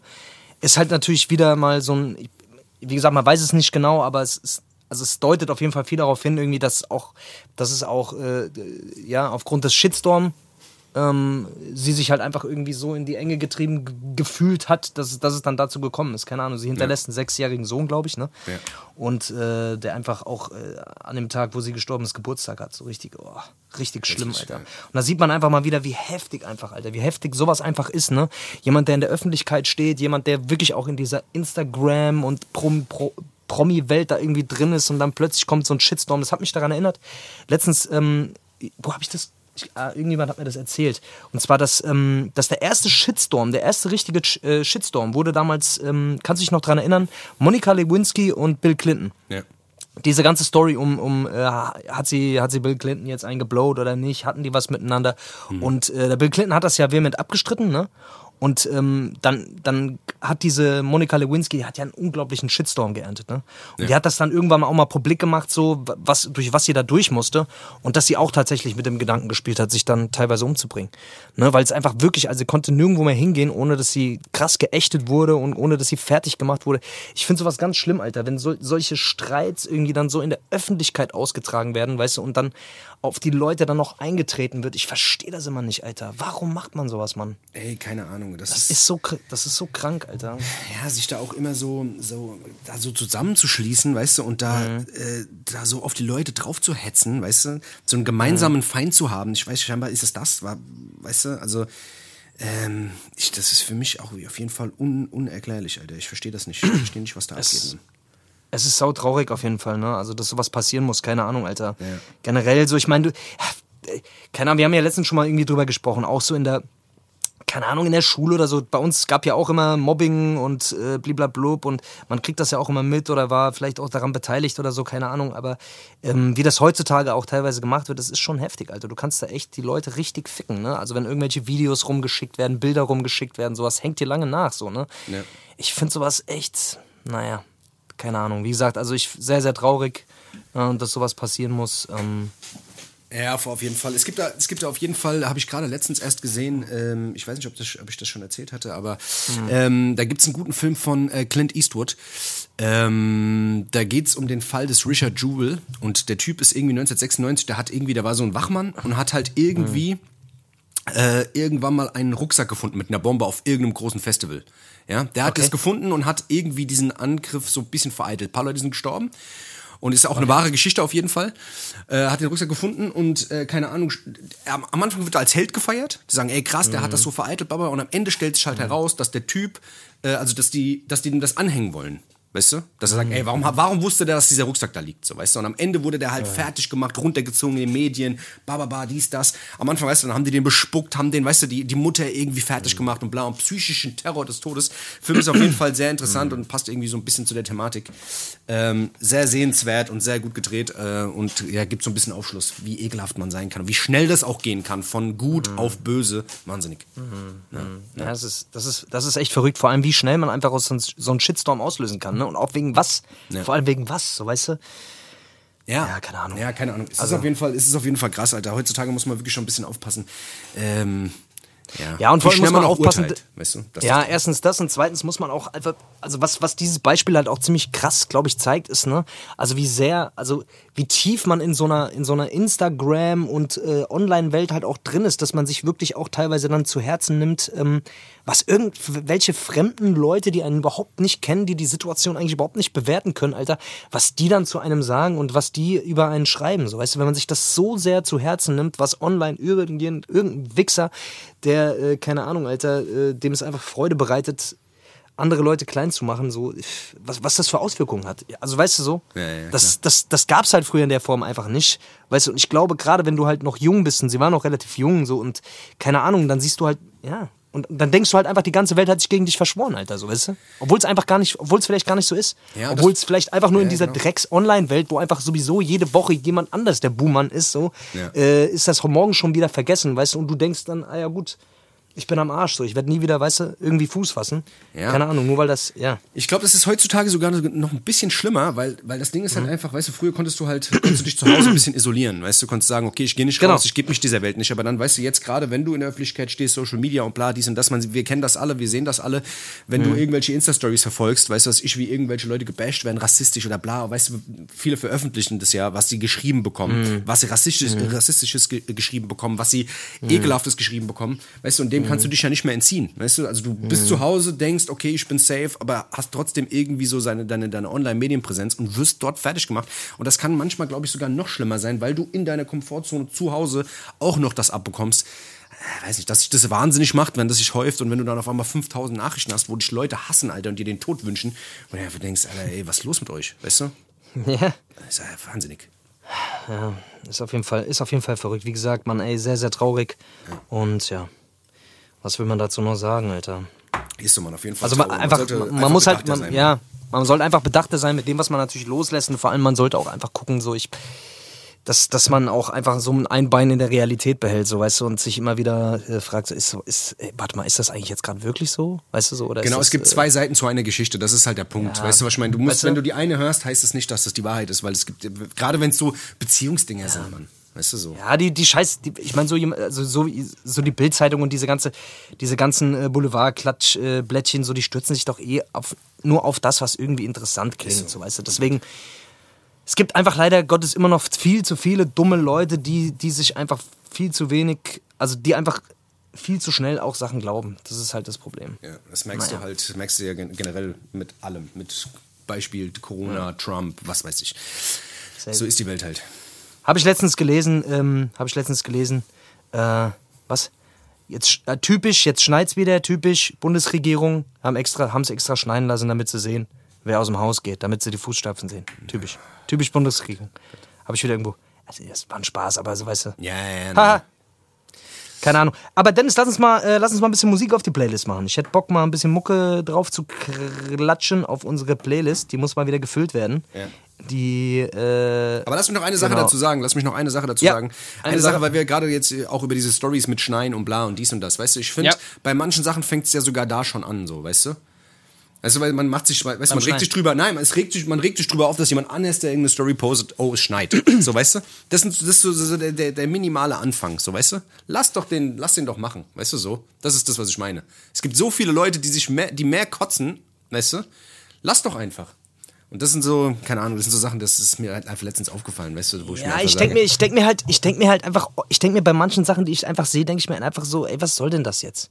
ist halt natürlich wieder mal so ein, wie gesagt, man weiß es nicht genau, aber es ist, also es deutet auf jeden Fall viel darauf hin, irgendwie, dass auch, dass es auch, äh, ja, aufgrund des Shitstorm ähm, sie sich halt einfach irgendwie so in die Enge getrieben gefühlt hat, dass, dass es dann dazu gekommen ist. Keine Ahnung, sie hinterlässt ja. einen sechsjährigen Sohn, glaube ich, ne? Ja. Und äh, der einfach auch äh, an dem Tag, wo sie gestorben ist, Geburtstag hat. So richtig, oh, richtig schlimm, Alter. Und da sieht man einfach mal wieder, wie heftig einfach, Alter, wie heftig sowas einfach ist, ne? Jemand, der in der Öffentlichkeit steht, jemand, der wirklich auch in dieser Instagram und Prom, Pro, Promi-Welt da irgendwie drin ist und dann plötzlich kommt so ein Shitstorm. Das hat mich daran erinnert. Letztens, ähm, wo habe ich das ich, äh, irgendjemand hat mir das erzählt. Und zwar, dass, ähm, dass der erste Shitstorm, der erste richtige äh, Shitstorm wurde damals, ähm, kannst du dich noch daran erinnern, Monika Lewinsky und Bill Clinton. Ja. Diese ganze Story um, um äh, hat, sie, hat sie Bill Clinton jetzt eingeblowt oder nicht, hatten die was miteinander. Mhm. Und äh, der Bill Clinton hat das ja vehement abgestritten, ne? Und ähm, dann, dann hat diese Monika Lewinsky, die hat ja einen unglaublichen Shitstorm geerntet. Ne? Und ja. die hat das dann irgendwann mal auch mal publik gemacht, so was, durch was sie da durch musste. Und dass sie auch tatsächlich mit dem Gedanken gespielt hat, sich dann teilweise umzubringen. Ne? Weil es einfach wirklich, also sie konnte nirgendwo mehr hingehen, ohne dass sie krass geächtet wurde und ohne dass sie fertig gemacht wurde. Ich finde sowas ganz schlimm, Alter, wenn so, solche Streits irgendwie dann so in der Öffentlichkeit ausgetragen werden, weißt du, und dann auf die Leute dann noch eingetreten wird. Ich verstehe das immer nicht, Alter. Warum macht man sowas, Mann? Ey, keine Ahnung. Das, das ist, ist, so, das ist so krank, Alter. Ja, sich da auch immer so, so, da so zusammenzuschließen, weißt du, und da, mhm. äh, da so auf die Leute drauf zu hetzen, weißt du, so einen gemeinsamen mhm. Feind zu haben. Ich weiß, scheinbar ist es das, war, weißt du, also. Ähm, ich, das ist für mich auch auf jeden Fall un, unerklärlich, Alter. Ich verstehe das nicht. Ich verstehe nicht, was da abgeht. Es ist sau traurig auf jeden Fall, ne? Also, dass sowas passieren muss, keine Ahnung, Alter. Ja. Generell so, ich meine, du, keine Ahnung, wir haben ja letztens schon mal irgendwie drüber gesprochen, auch so in der, keine Ahnung, in der Schule oder so. Bei uns gab ja auch immer Mobbing und äh, bliblablub und man kriegt das ja auch immer mit oder war vielleicht auch daran beteiligt oder so, keine Ahnung. Aber ähm, wie das heutzutage auch teilweise gemacht wird, das ist schon heftig, Alter. Du kannst da echt die Leute richtig ficken, ne? Also wenn irgendwelche Videos rumgeschickt werden, Bilder rumgeschickt werden, sowas hängt dir lange nach, so, ne? Ja. Ich finde sowas echt, naja, keine Ahnung. Wie gesagt, also ich sehr, sehr traurig, äh, dass sowas passieren muss. Ähm, ja, auf jeden Fall. Es gibt da, es gibt da auf jeden Fall, habe ich gerade letztens erst gesehen, ähm, ich weiß nicht, ob, das, ob ich das schon erzählt hatte, aber mhm. ähm, da gibt es einen guten Film von äh, Clint Eastwood. Ähm, da geht es um den Fall des Richard Jewell und der Typ ist irgendwie 1996, der hat irgendwie, da war so ein Wachmann und hat halt irgendwie mhm. äh, irgendwann mal einen Rucksack gefunden mit einer Bombe auf irgendeinem großen Festival. Ja, der hat okay. das gefunden und hat irgendwie diesen Angriff so ein bisschen vereitelt. Ein paar Leute sind gestorben und ist auch okay. eine wahre Geschichte auf jeden Fall. Äh, hat den Rucksack gefunden und äh, keine Ahnung, am, am Anfang wird er als Held gefeiert. Die sagen, ey krass, der mhm. hat das so vereitelt, Baba. Und am Ende stellt sich halt mhm. heraus, dass der Typ, äh, also dass die, dass die dem das anhängen wollen. Weißt du? Dass er sagt, ey, warum, warum wusste der, dass dieser Rucksack da liegt? So, weißt du? Und am Ende wurde der halt ja. fertig gemacht, runtergezogen in den Medien, bababa, dies, das. Am Anfang, weißt du, dann haben die den bespuckt, haben den, weißt du, die, die Mutter irgendwie fertig mhm. gemacht und bla, und psychischen Terror des Todes. Film ist auf jeden Fall sehr interessant mhm. und passt irgendwie so ein bisschen zu der Thematik. Ähm, sehr sehenswert und sehr gut gedreht äh, und ja, gibt so ein bisschen Aufschluss, wie ekelhaft man sein kann und wie schnell das auch gehen kann, von gut mhm. auf böse. Wahnsinnig. Mhm. Ja, mhm. ja. das, ist, das, ist, das ist echt verrückt, vor allem wie schnell man einfach aus so, so einen Shitstorm auslösen kann. Ne? Und auch wegen was. Ja. Vor allem wegen was, so weißt du. Ja. ja, keine Ahnung. Ja, keine Ahnung. Es, also, ist auf jeden Fall, es ist auf jeden Fall krass, Alter. Heutzutage muss man wirklich schon ein bisschen aufpassen. Ähm, ja. ja, und vor allem muss man, man aufpassen. Urteilt, weißt du, ja, erstens das und zweitens muss man auch einfach, also was, was dieses Beispiel halt auch ziemlich krass, glaube ich, zeigt, ist, ne, also wie sehr, also wie tief man in so einer, in so einer Instagram- und äh, Online-Welt halt auch drin ist, dass man sich wirklich auch teilweise dann zu Herzen nimmt, ähm, was irgendwelche fremden Leute, die einen überhaupt nicht kennen, die die Situation eigentlich überhaupt nicht bewerten können, Alter, was die dann zu einem sagen und was die über einen schreiben, so weißt du, wenn man sich das so sehr zu Herzen nimmt, was online irgendein, irgendein Wichser, der, äh, keine Ahnung, Alter, äh, dem es einfach Freude bereitet, andere Leute klein zu machen, so, was, was das für Auswirkungen hat. Also weißt du so, ja, ja, das, das, das gab es halt früher in der Form einfach nicht. Weißt du, und ich glaube, gerade wenn du halt noch jung bist, und sie waren noch relativ jung, so, und keine Ahnung, dann siehst du halt, ja, und dann denkst du halt einfach, die ganze Welt hat sich gegen dich verschworen, Alter, so, weißt du? Obwohl es einfach gar nicht, obwohl es vielleicht gar nicht so ist. Ja, obwohl es vielleicht einfach nur ja, in dieser genau. Drecks-Online-Welt, wo einfach sowieso jede Woche jemand anders der Buhmann ist, so, ja. äh, ist das morgen schon wieder vergessen, weißt du? Und du denkst dann, ah ja, gut, ich bin am Arsch. So. Ich werde nie wieder, weißt du, irgendwie Fuß fassen. Ja. Keine Ahnung, nur weil das, ja. Ich glaube, das ist heutzutage sogar noch ein bisschen schlimmer, weil, weil das Ding ist halt mhm. einfach, weißt du, früher konntest du halt, konntest du dich zu Hause ein bisschen isolieren. Weißt du, konntest sagen, okay, ich gehe nicht genau. raus, ich gebe mich dieser Welt nicht. Aber dann, weißt du, jetzt gerade, wenn du in der Öffentlichkeit stehst, Social Media und bla, dies und das, man, wir kennen das alle, wir sehen das alle. Wenn mhm. du irgendwelche Insta-Stories verfolgst, weißt du, was ich, wie irgendwelche Leute gebasht werden, rassistisch oder bla, weißt du, viele veröffentlichen das ja, was sie geschrieben bekommen, mhm. was sie rassistisch, mhm. rassistisches ge geschrieben bekommen, was sie mhm. ekelhaftes geschrieben bekommen. Weißt du, und dem kannst du mhm. dich ja nicht mehr entziehen. Weißt du, also du bist mhm. zu Hause, denkst, okay, ich bin safe, aber hast trotzdem irgendwie so seine, deine, deine Online-Medienpräsenz und wirst dort fertig gemacht. Und das kann manchmal, glaube ich, sogar noch schlimmer sein, weil du in deiner Komfortzone zu Hause auch noch das abbekommst. Ich weiß nicht, dass sich das wahnsinnig macht, wenn das sich häuft und wenn du dann auf einmal 5000 Nachrichten hast, wo dich Leute hassen, Alter, und dir den Tod wünschen. Und du einfach denkst, Alter, ey, was ist los mit euch? Weißt du? [laughs] Ja. Das ist ja wahnsinnig. Ja, ist auf jeden Fall, ist auf jeden Fall verrückt. Wie gesagt, man, ey, sehr, sehr traurig. Ja. Und ja, was will man dazu noch sagen, Alter? Ist man auf jeden Fall. Also man, einfach, man, man einfach muss halt, man, sein, ja, man sollte einfach bedachter sein mit dem, was man natürlich loslässt. Und vor allem, man sollte auch einfach gucken, so ich, dass, dass man auch einfach so ein Bein in der Realität behält, so weißt du, und sich immer wieder äh, fragt, so, ist, ist, ey, warte mal, ist das eigentlich jetzt gerade wirklich so? Weißt du so? Oder genau, das, es gibt äh, zwei Seiten zu einer Geschichte, das ist halt der Punkt. Ja, weißt du, was ich meine? Du musst, weißt du? wenn du die eine hörst, heißt es das nicht, dass das die Wahrheit ist, weil es gibt, gerade wenn es so Beziehungsdinger ja. sind, man. Weißt du so? Ja, die, die Scheiß, die, ich meine, so, also so, so die Bildzeitung und diese ganze, diese ganzen äh, Boulevard-Klatschblättchen, äh, so, die stürzen sich doch eh auf, nur auf das, was irgendwie interessant klingt, so. so, weißt du. Deswegen, es gibt einfach leider Gottes immer noch viel zu viele dumme Leute, die, die sich einfach viel zu wenig, also die einfach viel zu schnell auch Sachen glauben. Das ist halt das Problem. Ja, das merkst naja. du halt, merkst du ja generell mit allem. Mit Beispiel Corona, ja. Trump, was weiß ich. So ist die Welt halt. Habe ich letztens gelesen, ähm, habe ich letztens gelesen, äh, was? Jetzt äh, typisch, jetzt schneit's wieder, typisch, Bundesregierung haben extra, haben es extra schneiden lassen, damit sie sehen, wer aus dem Haus geht, damit sie die Fußstapfen sehen. Typisch. Typisch Bundesregierung. Habe ich wieder irgendwo. Also das war ein Spaß, aber so weißt du. Ja, ja, ja. Keine Ahnung. Aber Dennis, lass uns, mal, äh, lass uns mal ein bisschen Musik auf die Playlist machen. Ich hätte Bock, mal ein bisschen Mucke drauf zu klatschen auf unsere Playlist. Die muss mal wieder gefüllt werden. Ja. Die, äh, Aber lass mich noch eine Sache genau. dazu sagen. Lass mich noch eine Sache dazu ja, sagen. Eine, eine Sache, Sache, weil wir gerade jetzt auch über diese Stories mit Schneien und bla und dies und das, weißt du, ich finde, ja. bei manchen Sachen fängt es ja sogar da schon an, so, weißt du? Weißt du, weil man macht sich, weißt du, man regt sich drüber, nein, es regt sich, man regt sich drüber auf, dass jemand anders, der irgendeine Story postet, oh, es schneit. [clears throat] so, weißt du? Das, das ist so, so der, der, der, minimale Anfang, so, weißt du? Lass doch den, lass den doch machen, weißt du, so. Das ist das, was ich meine. Es gibt so viele Leute, die sich mehr, die mehr kotzen, weißt du? Lass doch einfach. Und das sind so, keine Ahnung, das sind so Sachen, das ist mir halt einfach letztens aufgefallen, weißt du, wo ich ja, mir ich denke mir, ich denke mir halt, ich denke mir halt einfach, ich denke mir bei manchen Sachen, die ich einfach sehe, denke ich mir einfach so, ey, was soll denn das jetzt?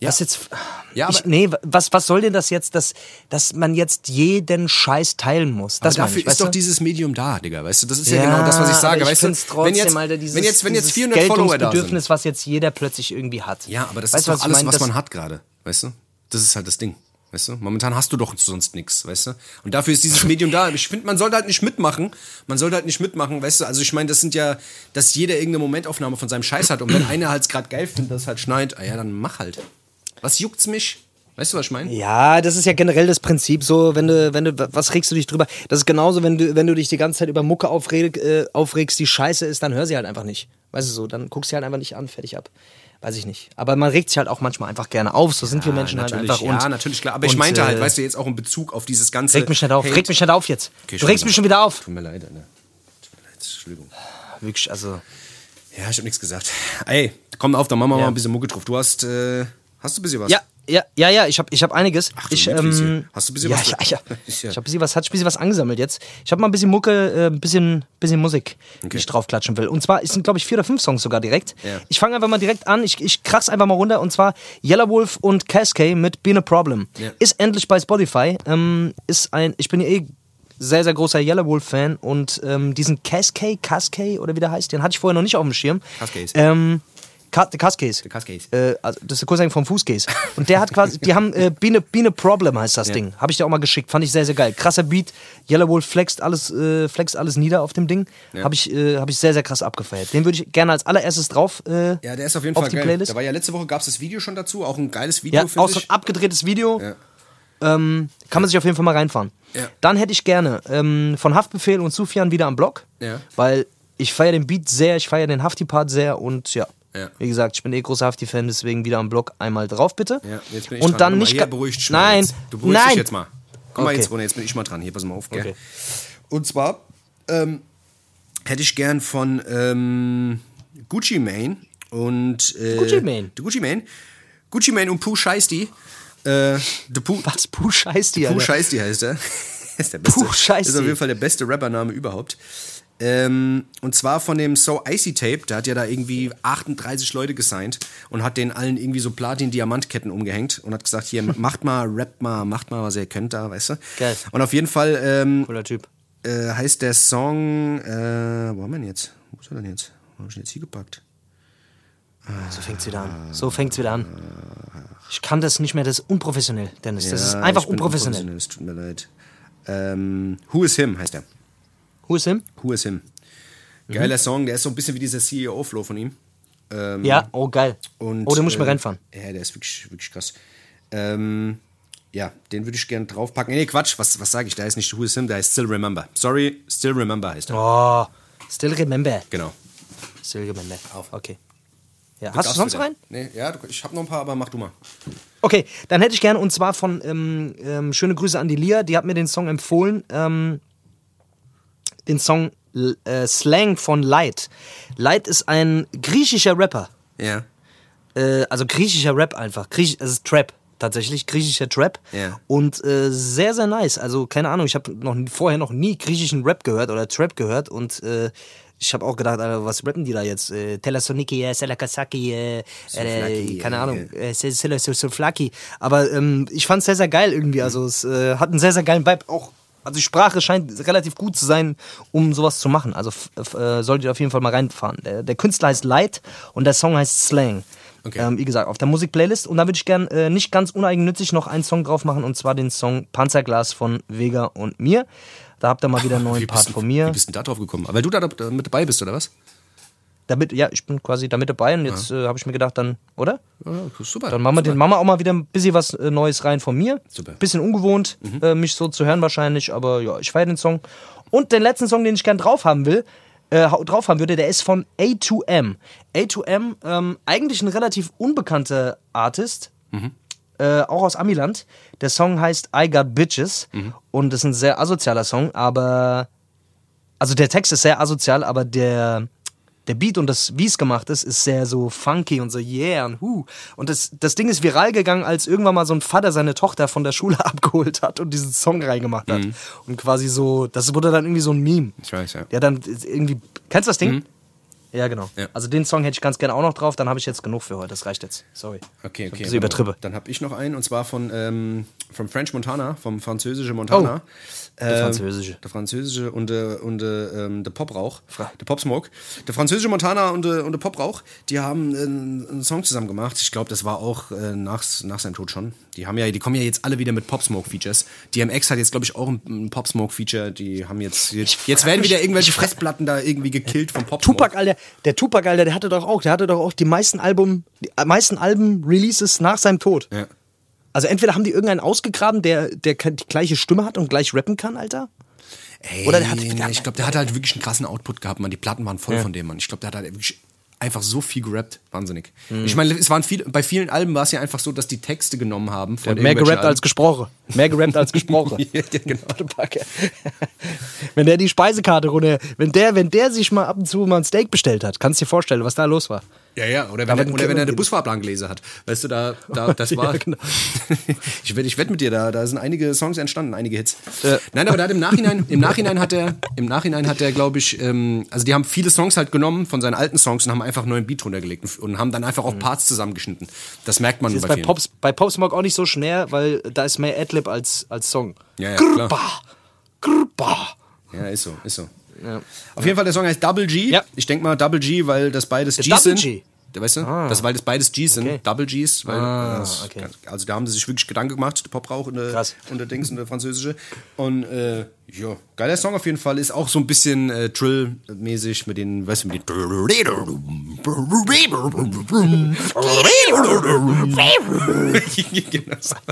Ja. Was jetzt. Ja, ich, nee, was, was soll denn das jetzt, dass, dass man jetzt jeden Scheiß teilen muss? Das dafür ich, ist doch dieses Medium da, Digga. Weißt du, das ist ja, ja genau das, was ich sage. Ich weißt du, trotzdem, wenn jetzt, Alter, dieses, wenn jetzt, wenn jetzt 400 Follower da sind. was jetzt jeder plötzlich irgendwie hat. Ja, aber das weißt ist doch alles, was man hat gerade. Weißt du? Das ist halt das Ding. Weißt du? Momentan hast du doch sonst nichts, weißt du? Und dafür ist dieses Medium da. Ich finde, man sollte halt nicht mitmachen. Man sollte halt nicht mitmachen, weißt du? Also ich meine, das sind ja, dass jeder irgendeine Momentaufnahme von seinem Scheiß hat. Und wenn einer halt gerade geil findet, dass es halt schneit, ah ja, dann mach halt. Was juckt's mich? Weißt du, was ich meine? Ja, das ist ja generell das Prinzip so, wenn du, wenn du, was regst du dich drüber? Das ist genauso, wenn du, wenn du dich die ganze Zeit über Mucke aufreg, äh, aufregst, die scheiße ist, dann hör sie halt einfach nicht. Weißt du so, dann guckst sie halt einfach nicht an, fertig ab. Weiß ich nicht. Aber man regt sich halt auch manchmal einfach gerne auf, so sind wir Menschen halt einfach. Ja, und, natürlich, klar. Aber und, ich meinte halt, äh, weißt du, jetzt auch in Bezug auf dieses ganze. Reg mich nicht auf, Hate. reg mich nicht auf jetzt. Okay, du regst mich schon wieder auf. Tut mir leid, Alter. Tut mir leid, Entschuldigung. Wirklich, also. Ja, ich hab nichts gesagt. Ey, komm auf, dann machen wir ja. mal ein bisschen Mucke drauf. Du hast, äh, hast du ein bisschen was? Ja, ja, ja, ja, ich habe ich hab einiges. Ach, ich, ähm, Hast du ein bisschen ja, was? Ja, [laughs] ja. Ich habe ein bisschen was, hat ein bisschen was angesammelt jetzt. Ich habe mal ein bisschen Mucke, äh, ein bisschen, bisschen Musik, okay. die ich draufklatschen will. Und zwar sind, glaube ich, vier oder fünf Songs sogar direkt. Ja. Ich fange einfach mal direkt an. Ich, ich krach's einfach mal runter. Und zwar Yellow Wolf und Cascade mit Been a Problem. Ja. Ist endlich bei Spotify. Ähm, ist ein, ich bin ja eh sehr, sehr großer Yellow Wolf-Fan und ähm, diesen Cascade, Cascade oder wie der heißt, den hatte ich vorher noch nicht auf dem Schirm. Cascade. Ähm, der Kasscase. Der Kasscase. Äh, also das ist der Cousin vom Fußcase. Und der hat quasi, die haben äh, Biene, Biene Problem heißt das ja. Ding. Habe ich dir auch mal geschickt. Fand ich sehr, sehr geil. Krasser Beat. Yellow Wolf flext alles, äh, flext alles nieder auf dem Ding. Ja. Habe ich, äh, hab ich sehr, sehr krass abgefeiert. Den würde ich gerne als allererstes drauf. Äh, ja, der ist auf jeden auf Fall die geil. Playlist. Da war ja letzte Woche gab es das Video schon dazu. Auch ein geiles Video. Ja, auch so ein abgedrehtes Video. Ja. Ähm, kann man sich auf jeden Fall mal reinfahren. Dann hätte ich gerne ähm, von Haftbefehl und Sufian wieder am Blog. Ja. Weil ich feiere den Beat sehr, ich feiere den Hafti-Part sehr und ja, ja. Wie gesagt, ich bin eh großer Hafti-Fan, deswegen wieder am Blog einmal drauf, bitte. Ja, jetzt bin ich Und dran. dann nicht. Beruhigt Nein. Jetzt. Du beruhigst Nein. dich jetzt mal. Komm okay. mal jetzt runter, jetzt bin ich mal dran. Hier, pass mal auf, gell? Okay. Und zwar ähm, hätte ich gern von ähm, Gucci Mane und. Äh, Gucci Mane. Gucci Mane. Gucci Mane und Pooh Scheißti. Äh, Pooh, Was? Pooh Scheißti, Pooh Scheißti heißt er. [laughs] ist der beste. Scheißti. Ist auf jeden Fall der beste Rappername überhaupt. Ähm, und zwar von dem So Icy Tape, der hat ja da irgendwie 38 Leute gesigned und hat den allen irgendwie so Platin-Diamantketten umgehängt und hat gesagt, hier, [laughs] macht mal, rappt mal, macht mal, was ihr könnt da, weißt du? Geil. Und auf jeden Fall ähm, Cooler Typ. Äh, heißt der Song, äh, wo haben wir denn jetzt? Wo ist er denn jetzt? Wo habe ich ihn jetzt hier gepackt? So fängt's wieder an. So fängt's wieder an. Ich kann das nicht mehr, das ist unprofessionell, Dennis. Ja, das ist einfach unprofessionell. unprofessionell. Es tut mir leid. Ähm, Who is Him heißt er. Who is him? Who is him. Geiler mhm. Song, der ist so ein bisschen wie dieser CEO-Flow von ihm. Ähm, ja, oh geil. Und, oh, den muss ich äh, mal reinfahren. Ja, der ist wirklich, wirklich krass. Ähm, ja, den würde ich gerne draufpacken. Nee, Quatsch, was, was sage ich? Der ist nicht Who is him, der heißt Still Remember. Sorry, Still Remember heißt er. Oh, Still Remember. Genau. Still Remember. Auf. Okay. Ja, hast du sonst noch einen? Nee, ja, ich habe noch ein paar, aber mach du mal. Okay, dann hätte ich gerne, und zwar von ähm, ähm, Schöne Grüße an die Lia, die hat mir den Song empfohlen. Ähm, den Song äh, Slang von Light. Light ist ein griechischer Rapper. Ja. Äh, also griechischer Rap einfach. Griechisch, es ist Trap tatsächlich, griechischer Trap. Ja. Und äh, sehr, sehr nice. Also keine Ahnung, ich habe noch vorher noch nie griechischen Rap gehört oder Trap gehört und äh, ich habe auch gedacht, Alter, was rappen die da jetzt? Äh, Telasoniki, äh, Selakasaki, äh, äh, keine Ahnung, äh, Soflaki. Aber ähm, ich fand es sehr, sehr geil irgendwie. Also es äh, hat einen sehr, sehr geilen Vibe. Auch, also die Sprache scheint relativ gut zu sein, um sowas zu machen. Also äh, solltet ihr auf jeden Fall mal reinfahren. Der, der Künstler heißt Light und der Song heißt Slang. Okay. Ähm, wie gesagt, auf der Musikplaylist. Und da würde ich gern äh, nicht ganz uneigennützig noch einen Song drauf machen, und zwar den Song Panzerglas von Vega und mir. Da habt ihr mal wieder einen neuen Part von mir. Wie bist du da drauf gekommen? Weil du da mit dabei bist, oder was? Damit, ja, ich bin quasi da mit dabei und jetzt ja. äh, habe ich mir gedacht, dann, oder? Ja, super. Dann machen wir, super. Den, wir auch mal wieder ein bisschen was äh, Neues rein von mir. Super. Bisschen ungewohnt, mhm. äh, mich so zu hören wahrscheinlich, aber ja, ich feiere den Song. Und den letzten Song, den ich gern drauf haben will, äh, drauf haben würde, der ist von A2M. A2M, ähm, eigentlich ein relativ unbekannter Artist, mhm. äh, auch aus Amiland. Der Song heißt I Got Bitches mhm. und ist ein sehr asozialer Song, aber also der Text ist sehr asozial, aber der der Beat und das, wie es gemacht ist, ist sehr so funky und so yeah und hu. Und das, das Ding ist viral gegangen, als irgendwann mal so ein Vater seine Tochter von der Schule [laughs] abgeholt hat und diesen Song reingemacht hat. Mhm. Und quasi so, das wurde dann irgendwie so ein Meme. Ich weiß, ja. Ja, dann irgendwie, kennst du das Ding? Mhm. Ja, genau. Ja. Also den Song hätte ich ganz gerne auch noch drauf, dann habe ich jetzt genug für heute. Das reicht jetzt. Sorry. Okay, okay. Ich übertriebe. Dann habe ich noch einen und zwar von ähm, vom French Montana, vom französischen Montana. Oh. Der ähm, französische. Der französische und, äh, und äh, ähm, der Poprauch. Der Popsmoke. Der französische Montana und, äh, und der Poprauch, die haben einen Song zusammen gemacht. Ich glaube, das war auch äh, nach, nach seinem Tod schon. Die haben ja, die kommen ja jetzt alle wieder mit Popsmoke-Features. DMX hat jetzt, glaube ich, auch ein, ein Popsmoke-Feature. Die haben jetzt. Jetzt, jetzt werden wieder irgendwelche Fressplatten da irgendwie gekillt vom Popsmoke. Tupac, Alter, der Tupac, Alter, der hatte doch auch, der hatte doch auch die meisten Album, die meisten Alben-Releases nach seinem Tod. Ja. Also entweder haben die irgendeinen ausgegraben, der, der die gleiche Stimme hat und gleich rappen kann, Alter. Ey, Oder der hat, der, ich glaube, der hat halt wirklich einen krassen Output gehabt, man. Die Platten waren voll ja. von dem, Mann. Ich glaube, der hat halt wirklich einfach so viel gerappt. Wahnsinnig. Mhm. Ich meine, es waren viel, bei vielen Alben war es ja einfach so, dass die Texte genommen haben. Von mehr gerappt Alben. als gesprochen. Mehr gerappt als gesprochen. [laughs] ja, genau. [laughs] wenn der die Speisekarte runter, wenn der, wenn der sich mal ab und zu mal ein Steak bestellt hat, kannst du dir vorstellen, was da los war. Ja, ja, oder wenn, er, oder wenn er eine Busfahrplan gelesen hat. Weißt du, da, da [laughs] das war. ja, genau. [laughs] ich wette ich wett mit dir, da, da sind einige Songs entstanden, einige Hits. Äh. Nein, aber da hat im Nachhinein, im Nachhinein hat er, im Nachhinein hat er, glaube ich, ähm, also die haben viele Songs halt genommen von seinen alten Songs und haben einfach einen neuen Beat runtergelegt und, und haben dann einfach auch mhm. Parts zusammengeschnitten. Das merkt man das ist bei, bei Pops, bei Pop Smoke auch nicht so schwer, weil da ist mehr Adlib als, als Song. Ja, ja, Grrba, Grrba. Ja, ist so, ist so. Ja. Auf jeden Fall, der Song heißt Double G. Ja. Ich denke mal Double G, weil das beides G's Double sind. G. Weißt du? Ah. Das, weil das beides G's sind, okay. Double G's. Weil, ah, okay. Also da haben sie sich wirklich Gedanken gemacht, der Poprauch und der, und der Dings und der Französische. Und äh, ja, geiler Song auf jeden Fall. Ist auch so ein bisschen äh, Drill-mäßig mit den, weißt du, mit den.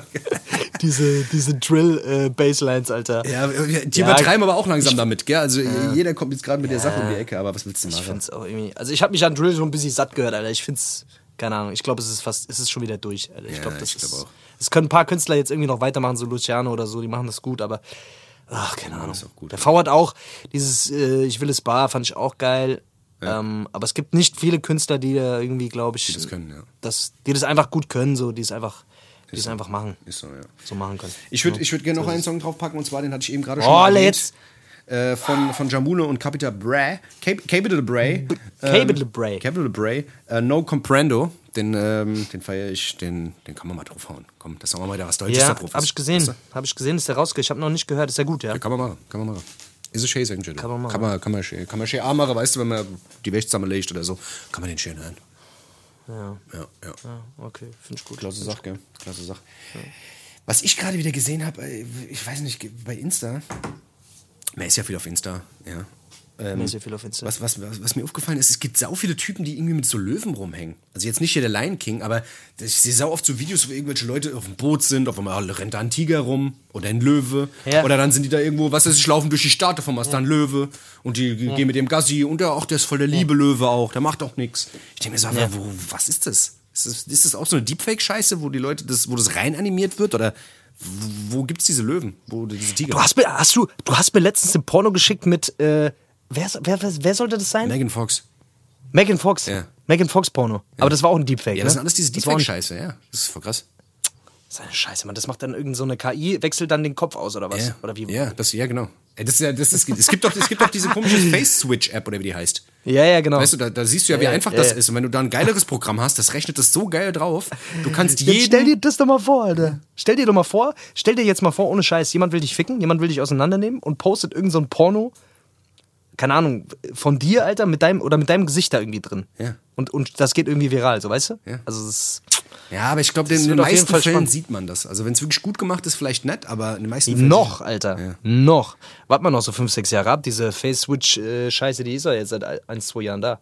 [laughs] diese, diese Drill-Basslines, äh, Alter. Ja, die ja, übertreiben aber auch langsam damit, gell? Also ja. jeder kommt jetzt gerade mit der Sache um die Ecke, aber was willst du machen? Ich find's auch irgendwie. Also ich habe mich an Drill so ein bisschen satt gehört, Alter. Ich find's, keine Ahnung, ich glaube, es ist fast, es ist schon wieder durch, Alter. Ich glaube, das ich glaub ist. Auch. Es können ein paar Künstler jetzt irgendwie noch weitermachen, so Luciano oder so, die machen das gut, aber Ach, keine Ahnung. Gut, der V hat auch dieses äh, Ich will es Bar, fand ich auch geil. Ja. Ähm, aber es gibt nicht viele Künstler, die da irgendwie, glaube ich, die das können, ja. Das, die das einfach gut können, so, die es einfach, die es einfach machen. Ist so, ja. So machen können. Ich würde ich würd gerne noch einen Song draufpacken und zwar, den hatte ich eben gerade schon oh, jetzt. Äh, von, von Jamule und Capital Bra. Capital Bray. Capital Bray. Capital Bray. Äh, no Comprendo den, ähm, den feiere ich, den, den kann man mal draufhauen. Komm, das sagen wir mal wieder was Deutsches ja, da drauf. Hab ich gesehen, weißt du? habe ich gesehen, ist der rausgekommen. Ich habe noch nicht gehört, ist ja gut, ja? ja kann man machen, kann man machen. Ist schönes Engine. Kann man machen. Kann man, kann man, schön, kann man schön machen, weißt du, wenn man die Wäsche zusammenlegt oder so, kann man den schön hören. Ja. Ja, ja. ja okay, finde ich gut. Klasse Sache, gell? Klasse Sache. Ja. Was ich gerade wieder gesehen habe, äh, ich weiß nicht, bei Insta, man ist ja viel auf Insta, ja. Ähm, was, was, was, was, mir aufgefallen ist, es gibt sau viele Typen, die irgendwie mit so Löwen rumhängen. Also jetzt nicht hier der Lion King, aber ich sehe sau oft so Videos, wo irgendwelche Leute auf dem Boot sind, auf einmal rennt da ein Tiger rum oder ein Löwe. Ja. Oder dann sind die da irgendwo, was weiß ich, laufen durch die Stadt, auf einmal ist da ein Löwe und die ja. gehen mit dem Gassi und der, ach, der ist voll der liebe Löwe auch, der macht auch nichts. Ich denke mir so, ja. wo, was ist das? Ist, das? ist das auch so eine Deepfake-Scheiße, wo die Leute das, wo das rein animiert wird? Oder wo gibt's diese Löwen? Wo diese Tiger? Du hast mir, hast du, du hast mir letztens ein Porno geschickt mit, äh, Wer, wer, wer, wer sollte das sein? Megan Fox. Megan Fox? Ja. Megan Fox Porno. Ja. Aber das war auch ein Deepfake. Ja, das ne? sind alles diese Deepfake-Scheiße, ja. Das ist voll krass. Seine Scheiße, man, das macht dann irgend so eine KI, wechselt dann den Kopf aus oder was? Ja, Oder wie? ja, das, ja genau. Das ist ja, das ist, es, gibt doch, es gibt doch diese komische [laughs] Face-Switch-App oder wie die heißt. Ja, ja, genau. Weißt du, da, da siehst du ja, wie Ja, einfach ja, das ist. Und wenn du da ein geileres Programm hast, das rechnet das so geil drauf. Du kannst Jetzt stell jeden. dir das doch mal vor, Alter. Stell dir doch mal vor, stell dir jetzt mal vor, ohne Scheiß, jemand will dich ficken, jemand will dich auseinandernehmen und postet irgend so ein Porno, keine Ahnung, von dir, Alter, mit deinem oder mit deinem Gesicht da irgendwie drin. Ja. Und, und das geht irgendwie viral, so weißt du? Ja. Also das Ja, aber ich glaube, in den meisten Fällen spannend. sieht man das. Also wenn es wirklich gut gemacht ist, vielleicht nett, aber in den meisten Fällen. noch, Alter. Noch. Warte mal noch so fünf, sechs Jahre ab. Diese Face-Switch-Scheiße, die ist ja jetzt seit ein, zwei Jahren da.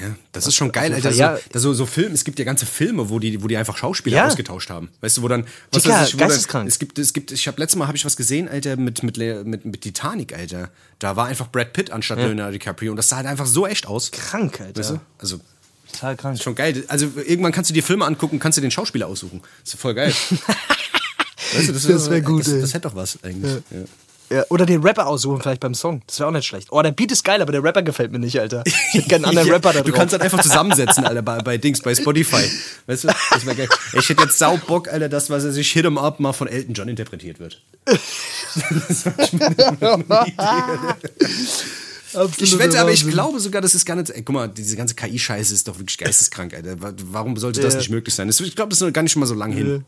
Ja, das ist schon geil, Alter. So, ja. so, so Film, es gibt ja ganze Filme, wo die, wo die einfach Schauspieler Ja. ausgetauscht haben. Weißt du, wo dann, was Dicker, weiß ich, wo dann, geisteskrank. es gibt, es gibt, ich habe letztes Mal habe ich was gesehen, Alter, mit, mit, mit, mit Titanic, Alter. Da war einfach Brad Pitt anstatt Leonardo DiCaprio und das sah halt einfach so echt aus. Krank, Alter. Weißt du? Also, Total krank. schon geil. Also irgendwann kannst du dir Filme angucken, kannst du den Schauspieler aussuchen. Das ist voll geil. [laughs] weißt du, das, Das wär gut, das, das hätte doch was eigentlich. Ja. Ja, oder den Rapper aussuchen vielleicht beim Song. Das wäre auch nicht schlecht. Oh, der Beat ist geil, aber der Rapper gefällt mir nicht, Alter. Ich hätte gerne einen anderen [laughs] Rapper da drauf. Du kannst halt einfach zusammensetzen, Alter, bei, bei Dings, bei Spotify. Weißt du? Das wäre geil. Ich hätte jetzt sau Bock, Alter, dass, was er sich Hit 'em Up mal von Elton John interpretiert wird. Ich wette, aber ich glaube sogar, das ist gar nicht. Ey, guck mal, diese ganze KI-Scheiße ist doch wirklich geisteskrank, Alter. Wa- Warum sollte das Ja. nicht möglich sein? Das, ich glaube, das ist noch gar nicht mal so lang hin.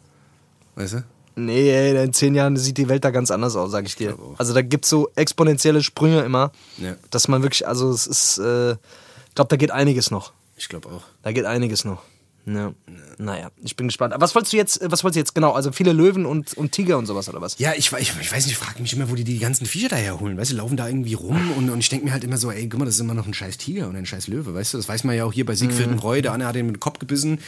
Weißt du? Nee, ey, in zehn Jahren sieht die Welt da ganz anders aus, sag ich dir. Also da gibt's so exponentielle Sprünge immer, Ja. dass man wirklich, also es ist, äh, ich glaube, da geht einiges noch. Ich glaube auch. Da geht einiges noch. Ja. Naja, ich bin gespannt. Aber was wolltest du jetzt, was wolltest du jetzt genau? Also viele Löwen und, und Tiger und sowas oder was? Ja, ich, ich, ich weiß nicht, ich frage mich immer, wo die die ganzen Viecher daher holen. Weißt du, laufen da irgendwie rum und, und ich denke mir halt immer so, ey, guck mal, das ist immer noch ein scheiß Tiger und ein scheiß Löwe, weißt du? Das weiß man ja auch hier bei Siegfried Mhm. und Roy, der eine hat ihn mit dem Kopf gebissen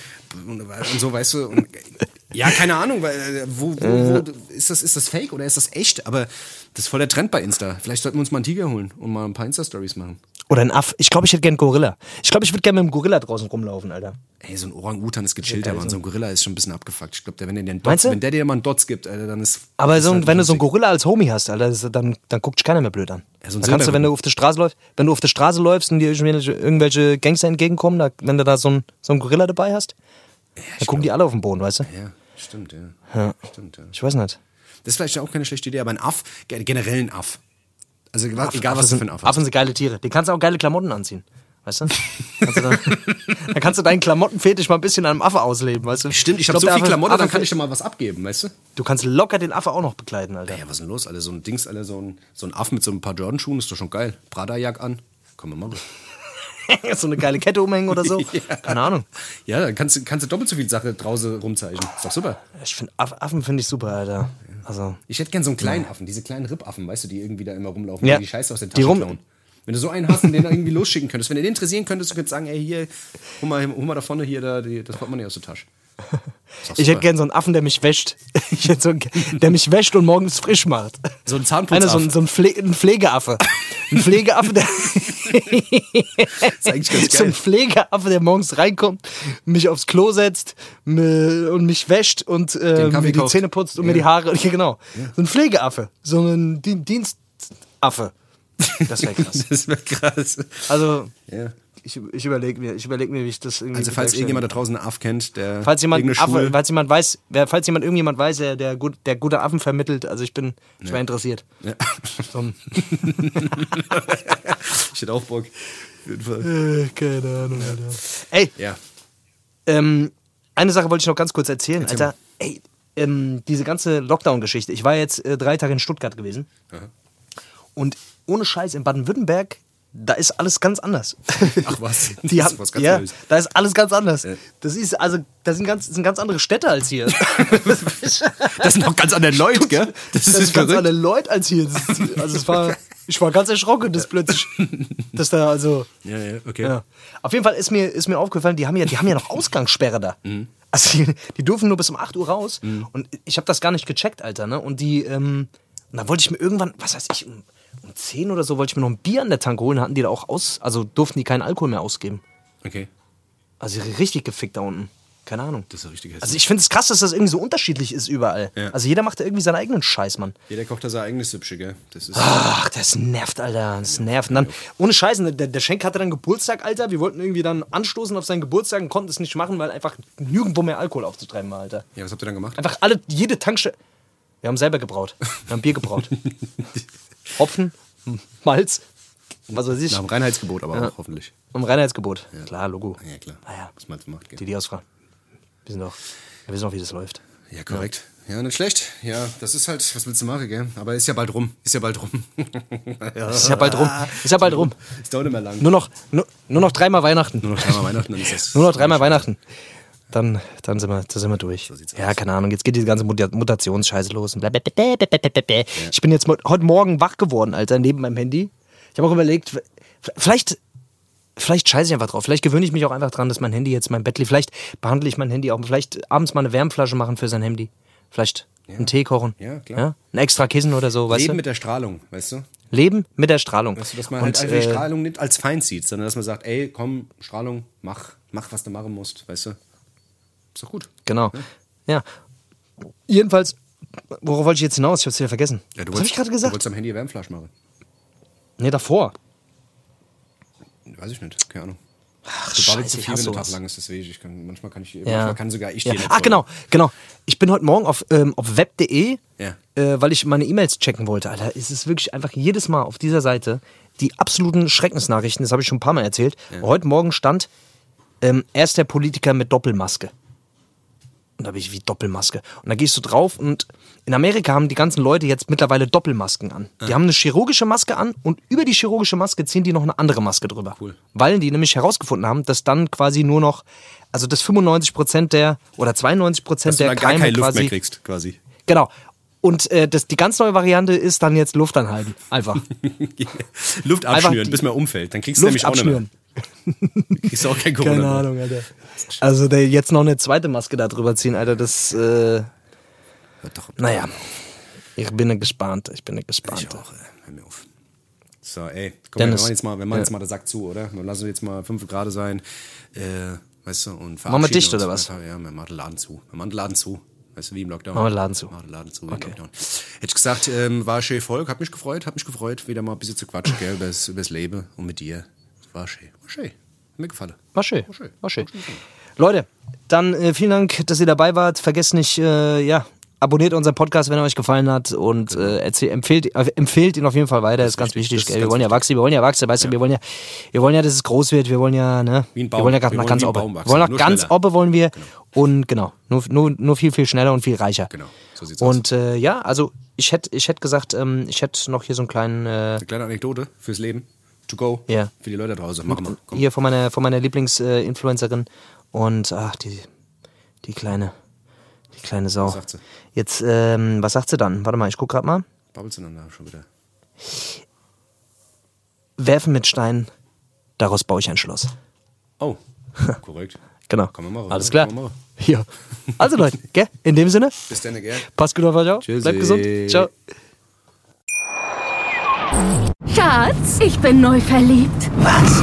und, und so, weißt du? Und, [laughs] ja, keine Ahnung, weil, äh, wo, wo, wo, ist, das, ist das fake oder ist das echt? Aber das ist voll der Trend bei Insta. Vielleicht sollten wir uns mal einen Tiger holen und mal ein paar Insta-Stories machen. Oder ein Aff. Ich glaube, ich hätte gern einen Gorilla. Ich glaube, ich würde gerne mit einem Gorilla draußen rumlaufen, Alter. Ey, so ein Orang-Utan ist gechillt, aber so ein Gorilla ist schon ein bisschen abgefuckt. Ich glaube, wenn, der dir einen Meinst Dots, wenn der dir mal einen Dots gibt, Alter, dann ist. Aber ist so, ein- halt wenn du so einen. Gorilla als Homie hast, Alter, dann, dann guckt dich keiner mehr blöd an. Ja, so ein da kannst du, wenn du auf der Straße läufst, wenn du auf der Straße läufst und dir irgendwelche, Gangster entgegenkommen, da, wenn du da so einen, so einen Gorilla dabei hast, dann gucken die alle auf den Boden, weißt du? Ja, stimmt, ja. Ja. Stimmt, ja. Ich weiß nicht. Das ist vielleicht auch keine schlechte Idee, aber ein Aff, ge- generell ein Aff. Also egal, egal Affen was du sind, für ein Aff hast. Affen sind geile Tiere. Die kannst du auch geile Klamotten anziehen. Weißt du? Kannst du dann, [laughs] dann kannst du deinen Klamottenfetisch mal ein bisschen an einem Affe ausleben, weißt du? Stimmt, ich habe glaub, so viel Affe- Klamotte, dann Affe- kann ich dir mal was abgeben, weißt du? Du kannst locker den Affe auch noch bekleiden, Alter. Ja, was ist denn los, Alter? So ein Dings, Alter, so ein, so ein Aff mit so ein paar Jordan-Schuhen ist doch schon geil. Prada-Jack an. Komm mal machen. [laughs] so eine geile Kette umhängen oder so. [laughs] Ja. Keine Ahnung. Ja, dann kannst, du- kannst du doppelt so viel Sache draußen rumzeichnen. Ist doch super. Ich finde Aff Affen finde ich super, Alter. Also Ich hätte gern so einen kleinen Affen, diese kleinen Rippaffen, weißt du, die irgendwie da immer rumlaufen, Ja. die die Scheiße aus den Taschen klauen. Wenn du so einen hast und den irgendwie losschicken könntest, wenn du den interessieren könntest, du könntest sagen, ey, hier, hol mal, hol mal da vorne hier da, die, das Portemonnaie aus der Tasche. Ich hätte gern so einen Affen, der mich wäscht. [laughs] Ich hätte so einen, der mich wäscht und morgens frisch macht. So ein Einer, Zahnputzaff. so ein, so ein, Pfle ein Pflegeaffe. Ein Pflegeaffe, der. [laughs] [laughs] so ein. Pflegeaffe, der morgens reinkommt, mich aufs Klo setzt und mich wäscht und äh, mir die kauft. Zähne putzt und mir Ja. die Haare. Ja, genau. So ein Pflegeaffe. So ein Di- Dienstaffe. Das wäre krass. Das wäre krass. Also, Ja. Ich, ich überlege mir, ich mir, wie ich das irgendwie. Also falls irgendjemand da draußen einen Aff kennt, der Falls jemand, Affe, falls jemand weiß, wer, falls jemand irgendjemand weiß, der, der, gut, der gute Affen vermittelt, also ich bin, ich wäre interessiert. Ja. So [laughs] [laughs] ich hätte auch Bock. Auf jeden Fall. äh, keine Ahnung, Alter. Ey, Ja. ähm, eine Sache wollte ich noch ganz kurz erzählen, Erzähl Alter. Ey, ähm, diese ganze Lockdown-Geschichte. Ich war jetzt äh, drei Tage in Stuttgart gewesen. Und ohne Scheiß in Baden-Württemberg, da ist alles ganz anders. [laughs] Ach was. [laughs] Die Das haben, ist was ganz ja, Neues. da ist alles ganz anders. Ja. Das ist also, das sind ganz, das sind ganz andere Städte als hier. [laughs] Das sind noch ganz andere Leute, gell? Das Das ist, sind ganz verrückt. andere Leute als hier. Das ist, also es war, ich war ganz erschrocken, dass plötzlich, dass da also, Ja, ja, okay. ja. Auf jeden Fall ist mir, ist mir aufgefallen, die haben ja, die haben ja noch Ausgangssperre da. Mhm. Also die, die dürfen nur bis um 8 Uhr raus. Und ich habe das gar nicht gecheckt, Alter. Ne? Und die, ähm, und dann wollte ich mir irgendwann, was weiß ich, um, um 10 oder so wollte ich mir noch ein Bier an der Tanke holen, hatten die da auch aus, also durften die keinen Alkohol mehr ausgeben. Okay. Also richtig gefickt da unten. Keine Ahnung. Das ist ja richtig hässlich. Also ich finde es krass, dass das irgendwie so unterschiedlich ist überall. Ja. Also jeder macht da irgendwie seinen eigenen Scheiß, Mann. Jeder kocht da sein eigenes Süppchen, gell? Das ist Ach, das nervt, Alter. Das nervt. Und dann, ohne Scheiße, der, der Schenk hatte dann Geburtstag, Alter. Wir wollten irgendwie dann anstoßen auf seinen Geburtstag und konnten es nicht machen, weil einfach nirgendwo mehr Alkohol aufzutreiben war, Alter. Ja, was habt ihr dann gemacht? Einfach alle, jede Tankstelle. Wir haben selber gebraut. Wir haben Bier gebraut. [laughs] Hopfen, Malz, was weiß ich. Nach dem Reinheitsgebot aber auch, hoffentlich. Um Reinheitsgebot. Klar, Logo. Ja, klar. Naja, Was man so macht, gell? die, die ausfragen. Wir wissen doch, wir wissen doch, wie das läuft. Ja, korrekt. Ja. nicht schlecht. Ja, das ist halt, was willst du machen, gell? Aber ist ja bald rum. Ist ja bald rum. [laughs] ja. Ist ja bald rum. Ist ja bald rum. Ist dauert mehr lang. Nur noch, nur, nur noch dreimal Weihnachten. Nur noch dreimal Weihnachten, dann ist das. [laughs] Nur noch dreimal Weihnachten. Dann, dann, sind wir, dann sind wir durch. sieht's ja, aus. keine Ahnung. Jetzt geht die ganze Muta- Mutationsscheiße los. Und blablabla. Ich bin jetzt heute Morgen wach geworden, Alter, neben meinem Handy. Ich habe auch überlegt, vielleicht, vielleicht scheiße ich einfach drauf. Vielleicht gewöhne ich mich auch einfach dran, dass mein Handy jetzt mein Bett liegt. Vielleicht behandle ich mein Handy auch. Vielleicht abends mal eine Wärmflasche machen für sein Handy. Vielleicht einen Tee kochen. Ja, klar. Ein extra Kissen oder so, weißt Leben du? mit der Strahlung, weißt du? Leben mit der Strahlung. Weißt du, dass man Und, halt einfach die äh, Strahlung nicht als Feind sieht, sondern dass man sagt, ey, komm, Strahlung, mach, mach, was du machen musst, weißt du? Ist doch gut. Genau. Ja. Jedenfalls, worauf wollte ich jetzt hinaus? Ich hab's wieder vergessen. Ja, du Was habe ich gerade Du gesagt? wolltest am Handy Wärmflasch machen. Nee, davor. Weiß ich nicht, keine Ahnung. Ach, Du babbelst Scheiße, zu ich viel, hasse Tag sowas. lang ist, deswegen. Ich kann, manchmal kann ich, Ja. manchmal kann sogar ich Ja. dir nicht folgen. genau, genau. Ich bin heute Morgen auf, ähm, auf web.de, Ja. äh, weil ich meine E-Mails checken wollte. Alter, es ist wirklich einfach jedes Mal auf dieser Seite die absoluten Schreckensnachrichten. Das habe ich schon ein paar Mal erzählt. Heute Morgen stand, ähm, er ist der Politiker mit Doppelmaske. Und da habe ich wie Doppelmaske. Und da gehst du drauf und in Amerika haben die ganzen Leute jetzt mittlerweile Doppelmasken an. Die haben eine chirurgische Maske an und über die chirurgische Maske ziehen die noch eine andere Maske drüber. Cool. Weil die nämlich herausgefunden haben, dass dann quasi nur noch, also dass 95% der oder 92% Dass du der da gar Keime keine Luft quasi. mehr kriegst, quasi. Genau. Und äh, das, die ganz neue Variante ist dann jetzt Luft anhalten. Einfach. [laughs] Luft Einfach abschnüren, die- bis man umfällt. Dann kriegst du Luft nämlich auch abschnüren. [laughs] Kriegst du auch kein Corona Keine. Ahnung, Alter. Also der, jetzt noch eine zweite Maske da drüber ziehen, Alter, das, äh, naja. Ich bin gespannt, ich bin gespannt. Ich auch, ey. Hör mir auf. So, ey, komm, wir Dennis. machen jetzt mal, wir machen Ja. jetzt mal den Sack zu, oder? Wir lassen jetzt mal fünf Grad sein, äh, weißt du, und Machen wir dicht, oder was? einfach. Ja, wir machen den Laden zu. Wir machen den Laden zu. Weißt du, wie im Lockdown. Machen wir den Laden zu. Machen den Laden zu, Okay. Hätte ich gesagt, ähm, war schön Volk, hat mich gefreut, hat mich gefreut, wieder mal ein bisschen zu quatschen, gell, übers, übers Leben und mit dir. War schön, war schön. Hat mir gefallen. War schön. War schön. War schön. Leute, dann äh, vielen Dank, dass ihr dabei wart. Vergesst nicht, äh, ja, abonniert unseren Podcast, wenn er euch gefallen hat und äh, erzähl, empfehlt, äh, empfehlt ihn auf jeden Fall weiter. Das ist ganz wichtig. wichtig. Ist? Wir ganz wollen ja wachsen, wir wollen ja wachsen, weißt du, wir wollen ja, wir wollen ja, dass es groß wird. Wir wollen ja, ne, Wie ein Baum. wir wollen ja gerade Wir nach ganz oben. Wir wollen nach nur ganz oben wollen wir und genau, nur, nur, nur viel, viel schneller und viel reicher. Genau, so sieht's aus. Und äh, ja, also ich hätte, ich hätte gesagt, ähm, ich hätte noch hier so einen kleinen äh, Eine kleine Anekdote fürs Leben. To go. Ja. Für die Leute da draußen. Machen wir. Komm. hier von meiner, von meiner Lieblings-Influencerin und ach, die, die kleine, die kleine Sau. Was sagt sie? Jetzt, ähm, was sagt sie dann? Warte mal, ich guck grad mal. Babbelst du dann da schon wieder? Werfen mit Steinen, daraus baue ich ein Schloss. Oh, [laughs] korrekt. Genau. Kann man machen, Alles klar. Kann man machen. Ja. Also Leute, [laughs] gell? in dem Sinne, Bis dann, gell? passt gut auf euch auf. Tschüssi. Bleibt gesund. Ciao. Schatz, ich bin neu verliebt. Was?